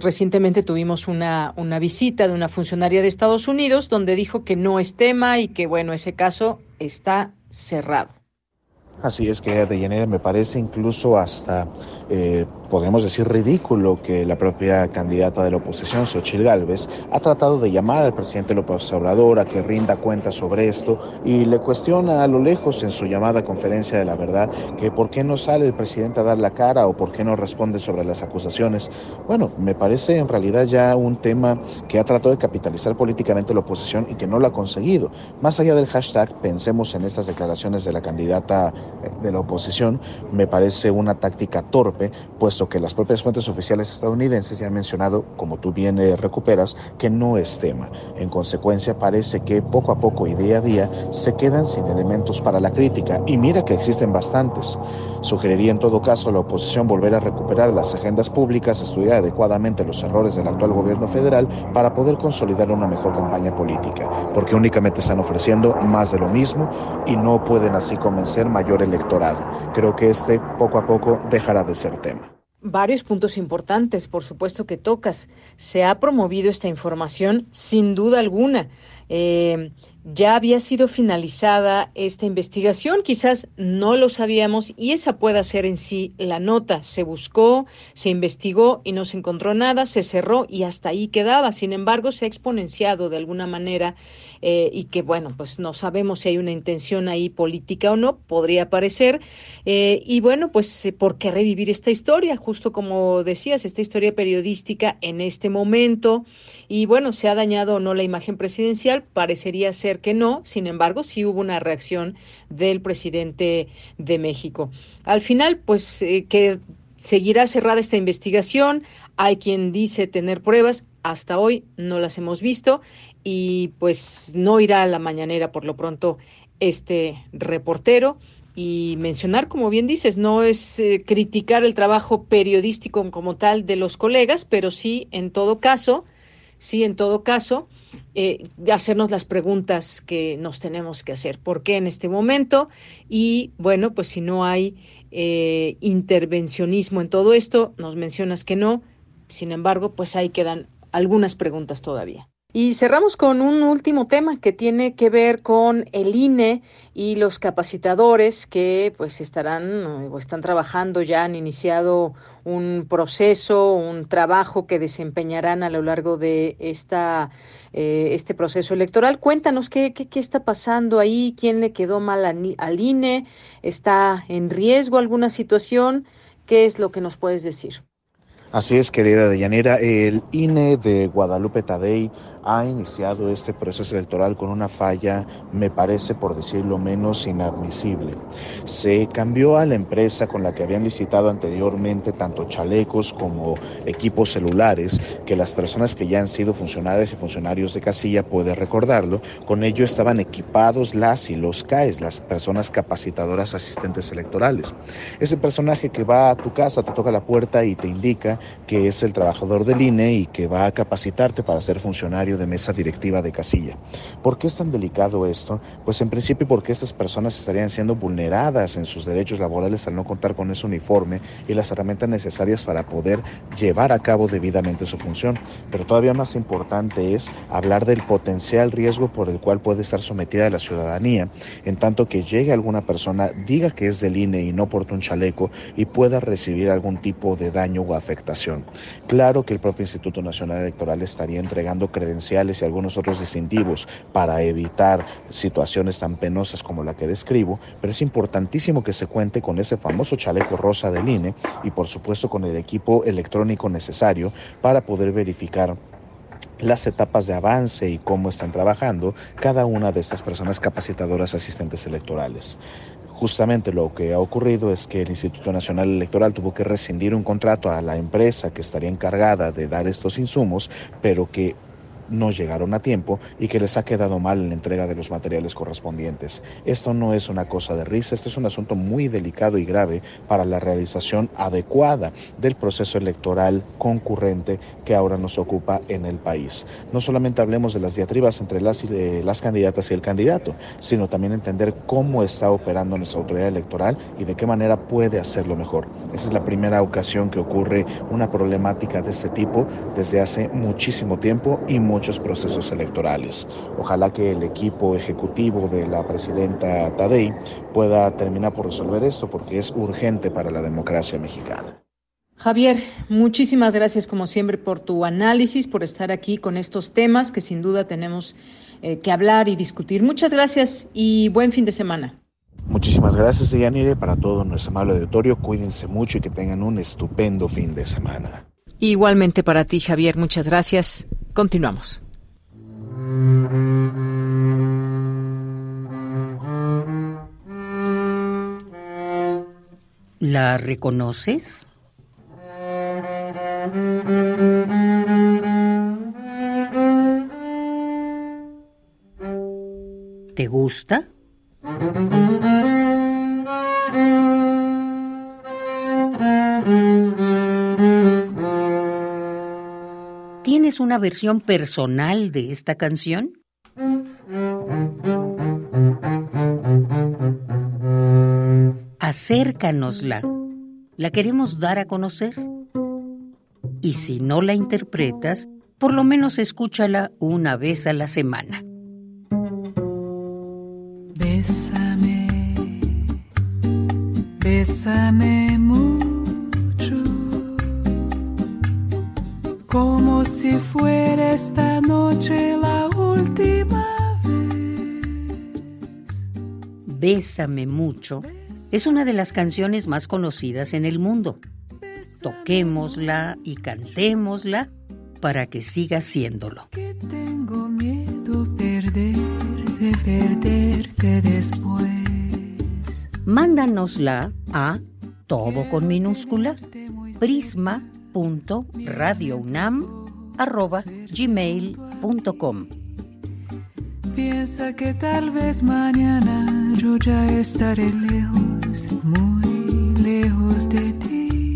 recientemente tuvimos una, una visita de una funcionaria de Estados Unidos donde dijo que no es tema y que, bueno, ese caso está cerrado. Así es que de llanera me parece incluso hasta eh, podemos decir ridículo que la propia candidata de la oposición, Xochitl Gálvez, ha tratado de llamar al presidente López Obrador a que rinda cuenta sobre esto y le cuestiona a lo lejos en su llamada conferencia de la verdad que por qué no sale el presidente a dar la cara o por qué no responde sobre las acusaciones. Bueno, me parece en realidad ya un tema que ha tratado de capitalizar políticamente la oposición y que no lo ha conseguido. Más allá del hashtag, pensemos en estas declaraciones de la candidata eh, de la oposición, me parece una táctica torpe puesto que las propias fuentes oficiales estadounidenses ya han mencionado, como tú bien eh, recuperas, que no es tema. En consecuencia, parece que poco a poco y día a día se quedan sin elementos para la crítica, y mira que existen bastantes. Sugeriría en todo caso a la oposición volver a recuperar las agendas públicas, estudiar adecuadamente los errores del actual gobierno federal para poder consolidar una mejor campaña política, porque únicamente están ofreciendo más de lo mismo y no pueden así convencer mayor electorado. Creo que este poco a poco dejará de ser tema. Varios puntos importantes, por supuesto, que tocas. Se ha promovido esta información sin duda alguna. Eh, ya había sido finalizada esta investigación, quizás no lo sabíamos y esa puede ser en sí la nota. Se buscó, se investigó y no se encontró nada, se cerró y hasta ahí quedaba. Sin embargo, se ha exponenciado de alguna manera eh, y que, bueno, pues no sabemos si hay una intención ahí política o no, podría parecer. Eh, y bueno, pues, ¿por qué revivir esta historia? Justo como decías, esta historia periodística en este momento. Y bueno, se ha dañado o no la imagen presidencial, parecería ser que no, sin embargo, sí hubo una reacción del presidente de México. Al final, pues eh, que seguirá cerrada esta investigación, hay quien dice tener pruebas, hasta hoy no las hemos visto y pues no irá a la mañanera por lo pronto este reportero y mencionar, como bien dices, no es eh, criticar el trabajo periodístico como tal de los colegas, pero sí, en todo caso, sí, en todo caso, eh, hacernos las preguntas que nos tenemos que hacer. ¿Por qué en este momento? Y bueno, pues si no hay eh, intervencionismo en todo esto, nos mencionas que no, sin embargo, pues ahí quedan algunas preguntas todavía. Y cerramos con un último tema que tiene que ver con el INE y los capacitadores que pues estarán o están trabajando ya han iniciado un proceso, un trabajo que desempeñarán a lo largo de esta eh, este proceso electoral. Cuéntanos qué, qué, qué, está pasando ahí, quién le quedó mal al INE, está en riesgo alguna situación, qué es lo que nos puedes decir. Así es, querida Deyanira. El INE de Guadalupe Tadei ha iniciado este proceso electoral con una falla, me parece, por decirlo menos, inadmisible. Se cambió a la empresa con la que habían licitado anteriormente tanto chalecos como equipos celulares, que las personas que ya han sido funcionarios y funcionarios de casilla pueden recordarlo. Con ello estaban equipados las y los CAES, las personas capacitadoras asistentes electorales. Ese personaje que va a tu casa, te toca la puerta y te indica que es el trabajador del INE y que va a capacitarte para ser funcionario de mesa directiva de casilla. ¿Por qué es tan delicado esto? Pues en principio porque estas personas estarían siendo vulneradas en sus derechos laborales al no contar con ese uniforme y las herramientas necesarias para poder llevar a cabo debidamente su función. Pero todavía más importante es hablar del potencial riesgo por el cual puede estar sometida la ciudadanía, en tanto que llegue alguna persona, diga que es del INE y no porta un chaleco y pueda recibir algún tipo de daño o afectación. Claro que el propio Instituto Nacional Electoral estaría entregando credenciales y algunos otros distintivos para evitar situaciones tan penosas como la que describo, pero es importantísimo que se cuente con ese famoso chaleco rosa del INE y por supuesto con el equipo electrónico necesario para poder verificar las etapas de avance y cómo están trabajando cada una de estas personas capacitadoras asistentes electorales. Justamente lo que ha ocurrido es que el Instituto Nacional Electoral tuvo que rescindir un contrato a la empresa que estaría encargada de dar estos insumos, pero que no llegaron a tiempo y que les ha quedado mal en la entrega de los materiales correspondientes. Esto no es una cosa de risa, este es un asunto muy delicado y grave para la realización adecuada del proceso electoral concurrente que ahora nos ocupa en el país. No solamente hablemos de las diatribas entre las, las candidatas y el candidato, sino también entender cómo está operando nuestra autoridad electoral y de qué manera puede hacerlo mejor. Esa es la primera ocasión que ocurre una problemática de este tipo desde hace muchísimo tiempo y muchos procesos electorales. Ojalá que el equipo ejecutivo de la presidenta Tadei pueda terminar por resolver esto porque es urgente para la democracia mexicana. Javier, muchísimas gracias como siempre por tu análisis, por estar aquí con estos temas que sin duda tenemos eh, que hablar y discutir. Muchas gracias y buen fin de semana. Muchísimas gracias, Deyanire. Para todo nuestro amable auditorio, cuídense mucho y que tengan un estupendo fin de semana. Igualmente para ti, Javier, muchas gracias. Continuamos. ¿La reconoces? ¿Te gusta? ¿Tienes una versión personal de esta canción? acércanosla. La queremos dar a conocer. Y si no la interpretas, por lo menos escúchala una vez a la semana. Bésame, bésame mucho, como si fuera esta noche la última vez. Bésame mucho es una de las canciones más conocidas en el mundo. Toquémosla y cantémosla para que siga siéndolo. Tengo miedo perder, de perderte después. Mándanosla a todo con minúscula prisma.radiounam@gmail.com. Piensa que tal vez mañana yo ya estaré lejos, muy lejos de ti.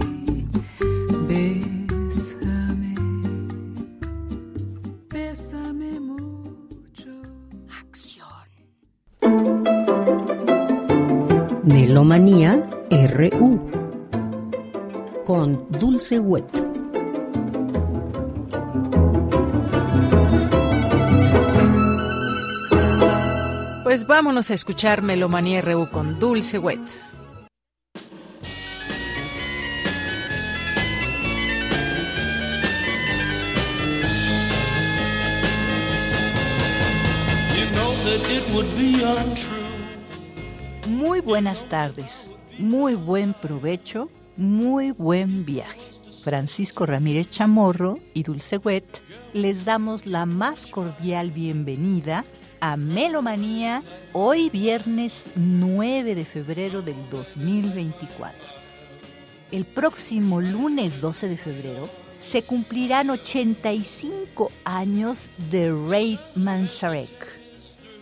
Bésame, bésame mucho. Melomanía RU con Dulce Wet. Pues vámonos a escuchar Melomanía RU con Dulce Wet. Muy buenas tardes, muy buen provecho, muy buen viaje. Francisco Ramírez Chamorro y Dulce Wet les damos la más cordial bienvenida a Melomanía hoy viernes 9 de febrero del 2024. El próximo lunes 12 de febrero se cumplirán 85 años de Ray Manzarek,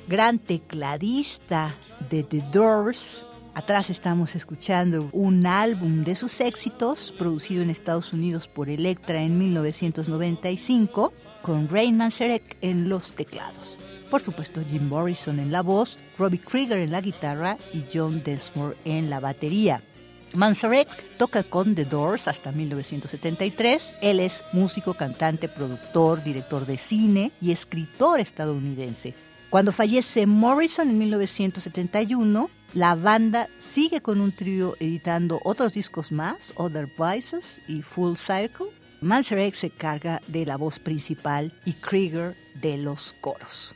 gran tecladista de The Doors. Atrás estamos escuchando un álbum de sus éxitos producido en Estados Unidos por Elektra en 1995 con Ray Manzarek en los teclados. Por supuesto, Jim Morrison en la voz, Robbie Krieger en la guitarra y John Densmore en la batería. Manzarek toca con The Doors hasta 1973. Él es músico, cantante, productor, director de cine y escritor estadounidense. Cuando fallece Morrison en 1971, la banda sigue con un trío editando otros discos más, Other Voices y Full Circle. Manzarek se carga de la voz principal y Krieger de los coros.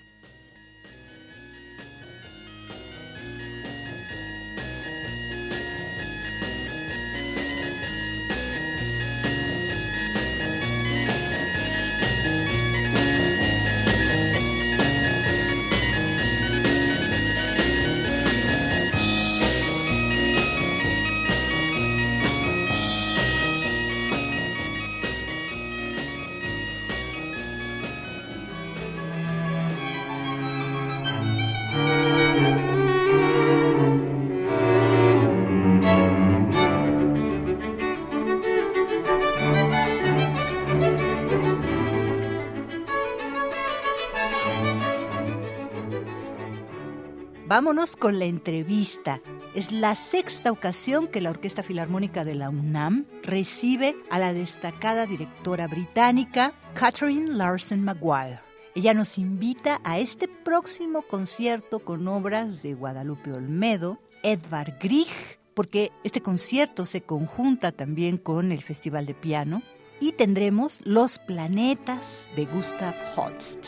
Vámonos con la entrevista. Es la sexta ocasión que la Orquesta Filarmónica de la UNAM recibe a la destacada directora británica Catherine Larson Maguire. Ella nos invita a este próximo concierto con obras de Guadalupe Olmedo, Edvard Grieg, porque este concierto se conjunta también con el Festival de Piano, y tendremos Los Planetas de Gustav Holst.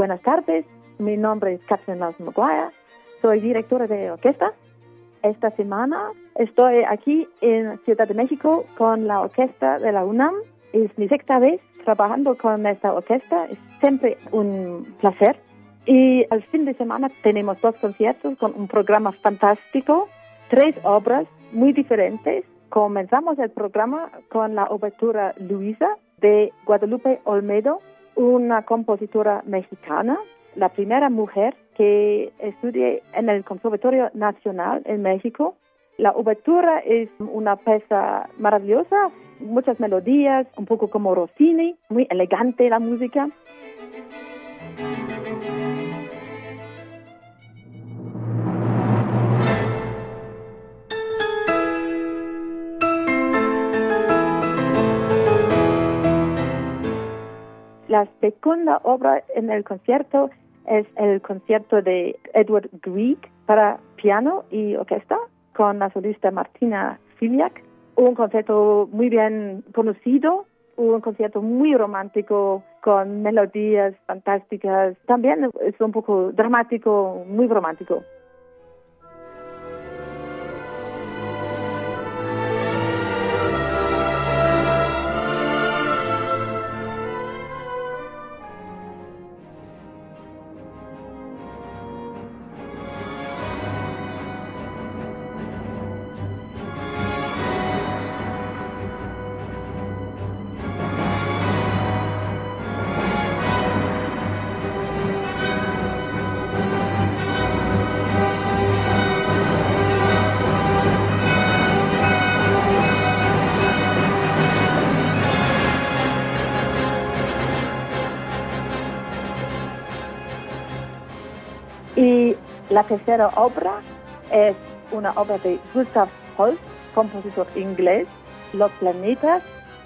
Buenas tardes, mi nombre es Catherine Lawson Maguire, soy directora de orquesta. Esta semana estoy aquí en Ciudad de México con la orquesta de la UNAM. Es mi sexta vez trabajando con esta orquesta, es siempre un placer. Y al fin de semana tenemos dos conciertos con un programa fantástico, tres obras muy diferentes. Comenzamos el programa con la obertura Luisa de Guadalupe Olmedo, una compositora mexicana, la primera mujer que estudié en el Conservatorio Nacional en México La obertura es una pieza maravillosa, muchas melodías, un poco como Rossini, muy elegante la música. La segunda obra en el concierto es el concierto de Edward Grieg para piano y orquesta con la solista Martina Filiak. Un concierto muy bien conocido, un concierto muy romántico con melodías fantásticas. También es un poco dramático, muy romántico. La tercera obra es una obra de Gustav Holst, compositor inglés. Los planetas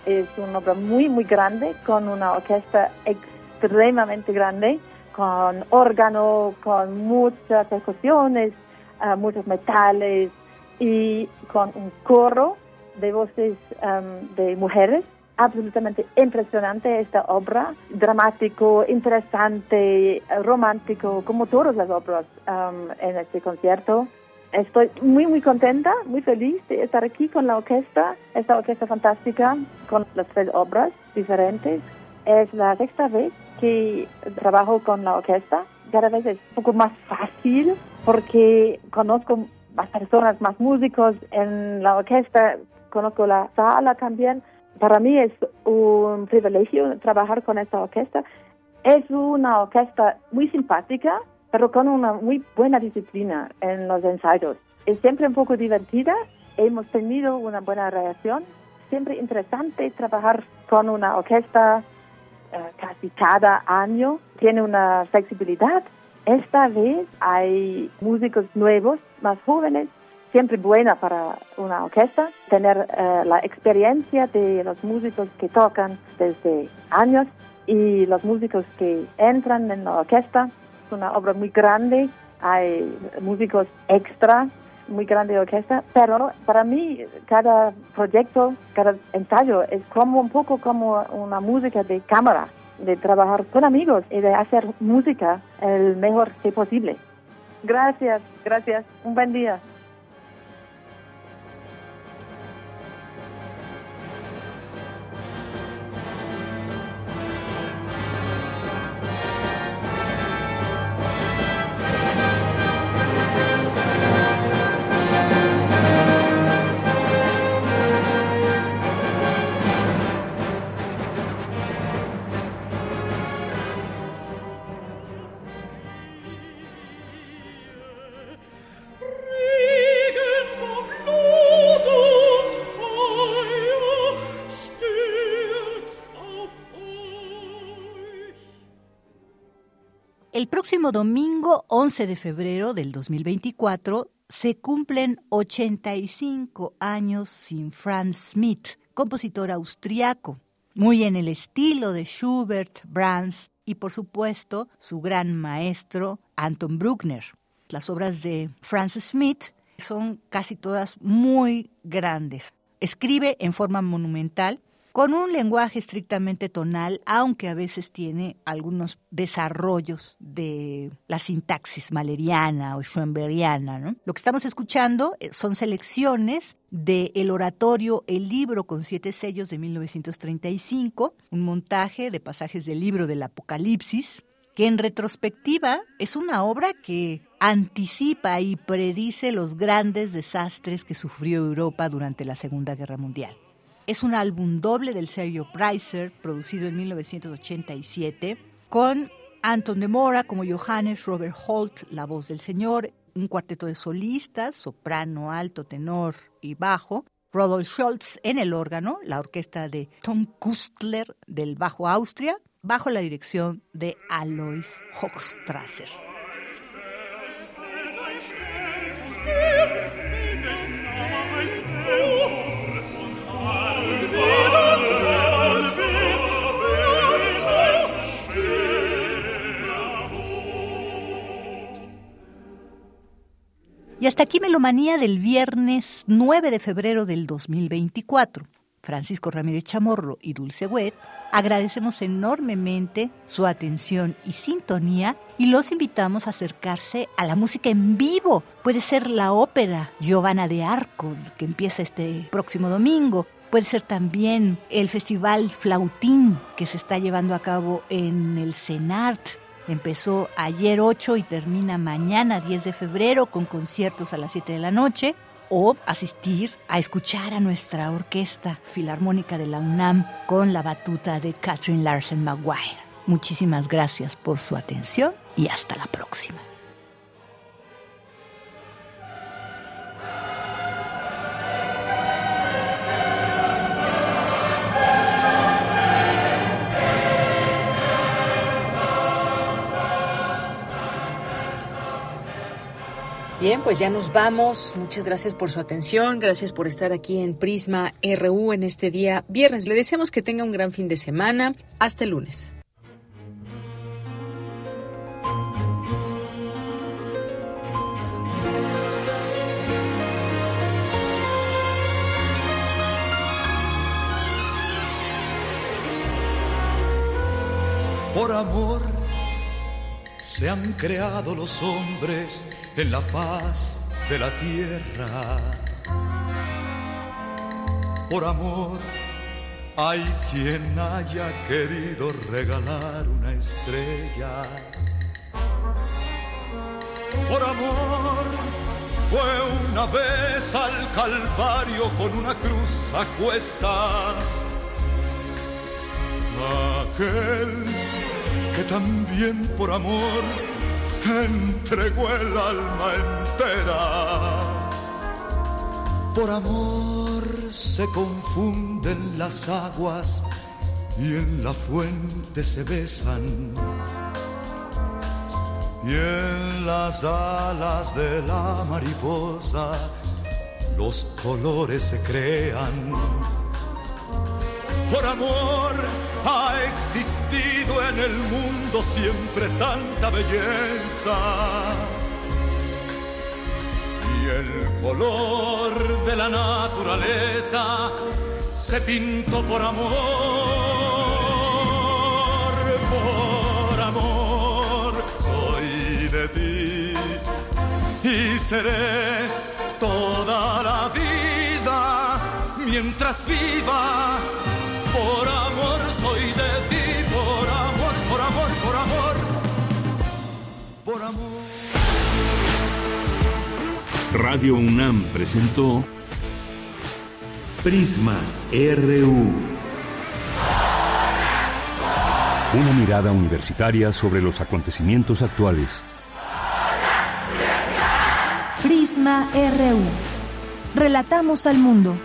es una obra muy, muy grande, con una orquesta extremadamente grande, con órgano, con muchas percusiones, ah, muchos metales y con un coro de voces am, de mujeres. Absolutamente impresionante esta obra, dramático, interesante, romántico, como todas las obras am, en este concierto. Estoy muy, muy contenta, muy feliz de estar aquí con la orquesta, esta orquesta fantástica, con las tres obras diferentes. Es la sexta vez que trabajo con la orquesta. Cada vez es un poco más fácil porque conozco más personas, más músicos en la orquesta, conozco la sala también. Para mí es un privilegio trabajar con esta orquesta. Es una orquesta muy simpática, pero con una muy buena disciplina en los ensayos. Es siempre un poco divertida, hemos tenido una buena reacción. Siempre interesante trabajar con una orquesta eh, casi cada año. Tiene una flexibilidad. Esta vez hay músicos nuevos, más jóvenes, siempre buena para una orquesta, tener eh, la experiencia de los músicos que tocan desde años y los músicos que entran en la orquesta. Es una obra muy grande, hay músicos extra, muy grande orquesta, pero para mí cada proyecto, cada ensayo es como un poco como una música de cámara, de trabajar con amigos y de hacer música el mejor que posible. Gracias, gracias. Un buen día. El próximo domingo 11 de febrero del 2024 se cumplen 85 años sin Franz Schmidt, compositor austriaco, muy en el estilo de Schubert, Brahms y por supuesto su gran maestro Anton Bruckner. Las obras de Franz Schmidt son casi todas muy grandes. Escribe en forma monumental, con un lenguaje estrictamente tonal, aunque a veces tiene algunos desarrollos de la sintaxis maleriana o schoenbergiana. Lo que estamos escuchando eh, son selecciones de el oratorio El libro con siete sellos de 1935, un montaje de pasajes del libro del Apocalipsis, que en retrospectiva es una obra que anticipa y predice los grandes desastres que sufrió Europa durante la Segunda Guerra Mundial. Es un álbum doble del Sergio Preiser, producido en 1987, con Anton de Mora como Johannes, Robert Holt, la voz del señor, un cuarteto de solistas, soprano, alto, tenor y bajo, Rodolf Scholz en el órgano, la orquesta de Tom Kustler del Bajo Austria, bajo la dirección de Alois Hochstrasser. Y hasta aquí Melomanía del viernes 9 de febrero del 2024. Francisco Ramírez Chamorro y Dulce Wet, agradecemos enormemente su atención y sintonía y los invitamos a acercarse a la música en vivo. Puede ser la ópera Giovanna de Arco, que empieza este próximo domingo. Puede ser también el Festival Flautín, que se está llevando a cabo en el CENART Empezó ayer 8 y termina mañana 10 de febrero con conciertos a las 7 de la noche o asistir a escuchar a nuestra orquesta filarmónica de la UNAM con la batuta de Catherine Larsen Maguire. Muchísimas gracias por su atención y hasta la próxima. Bien, pues ya nos vamos. Muchas gracias por su atención. Gracias por estar aquí en Prisma RU en este día viernes. Le deseamos que tenga un gran fin de semana. Hasta el lunes. Por amor se han creado los hombres en la faz de la tierra. Por amor hay quien haya querido regalar una estrella. Por amor fue una vez al Calvario con una cruz a cuestas. Aquel que también por amor entregó el alma entera. Por amor se confunden las aguas y en la fuente se besan. Y en las alas de la mariposa los colores se crean. Por amor ha existido en el mundo siempre tanta belleza. Y el color de la naturaleza se pintó por amor, por amor. Soy de ti y seré toda la vida mientras viva soy de ti, por amor, por amor, por amor, por amor. Radio UNAM presentó Prisma RU. Una mirada universitaria sobre los acontecimientos actuales. Prisma RU. Relatamos al mundo.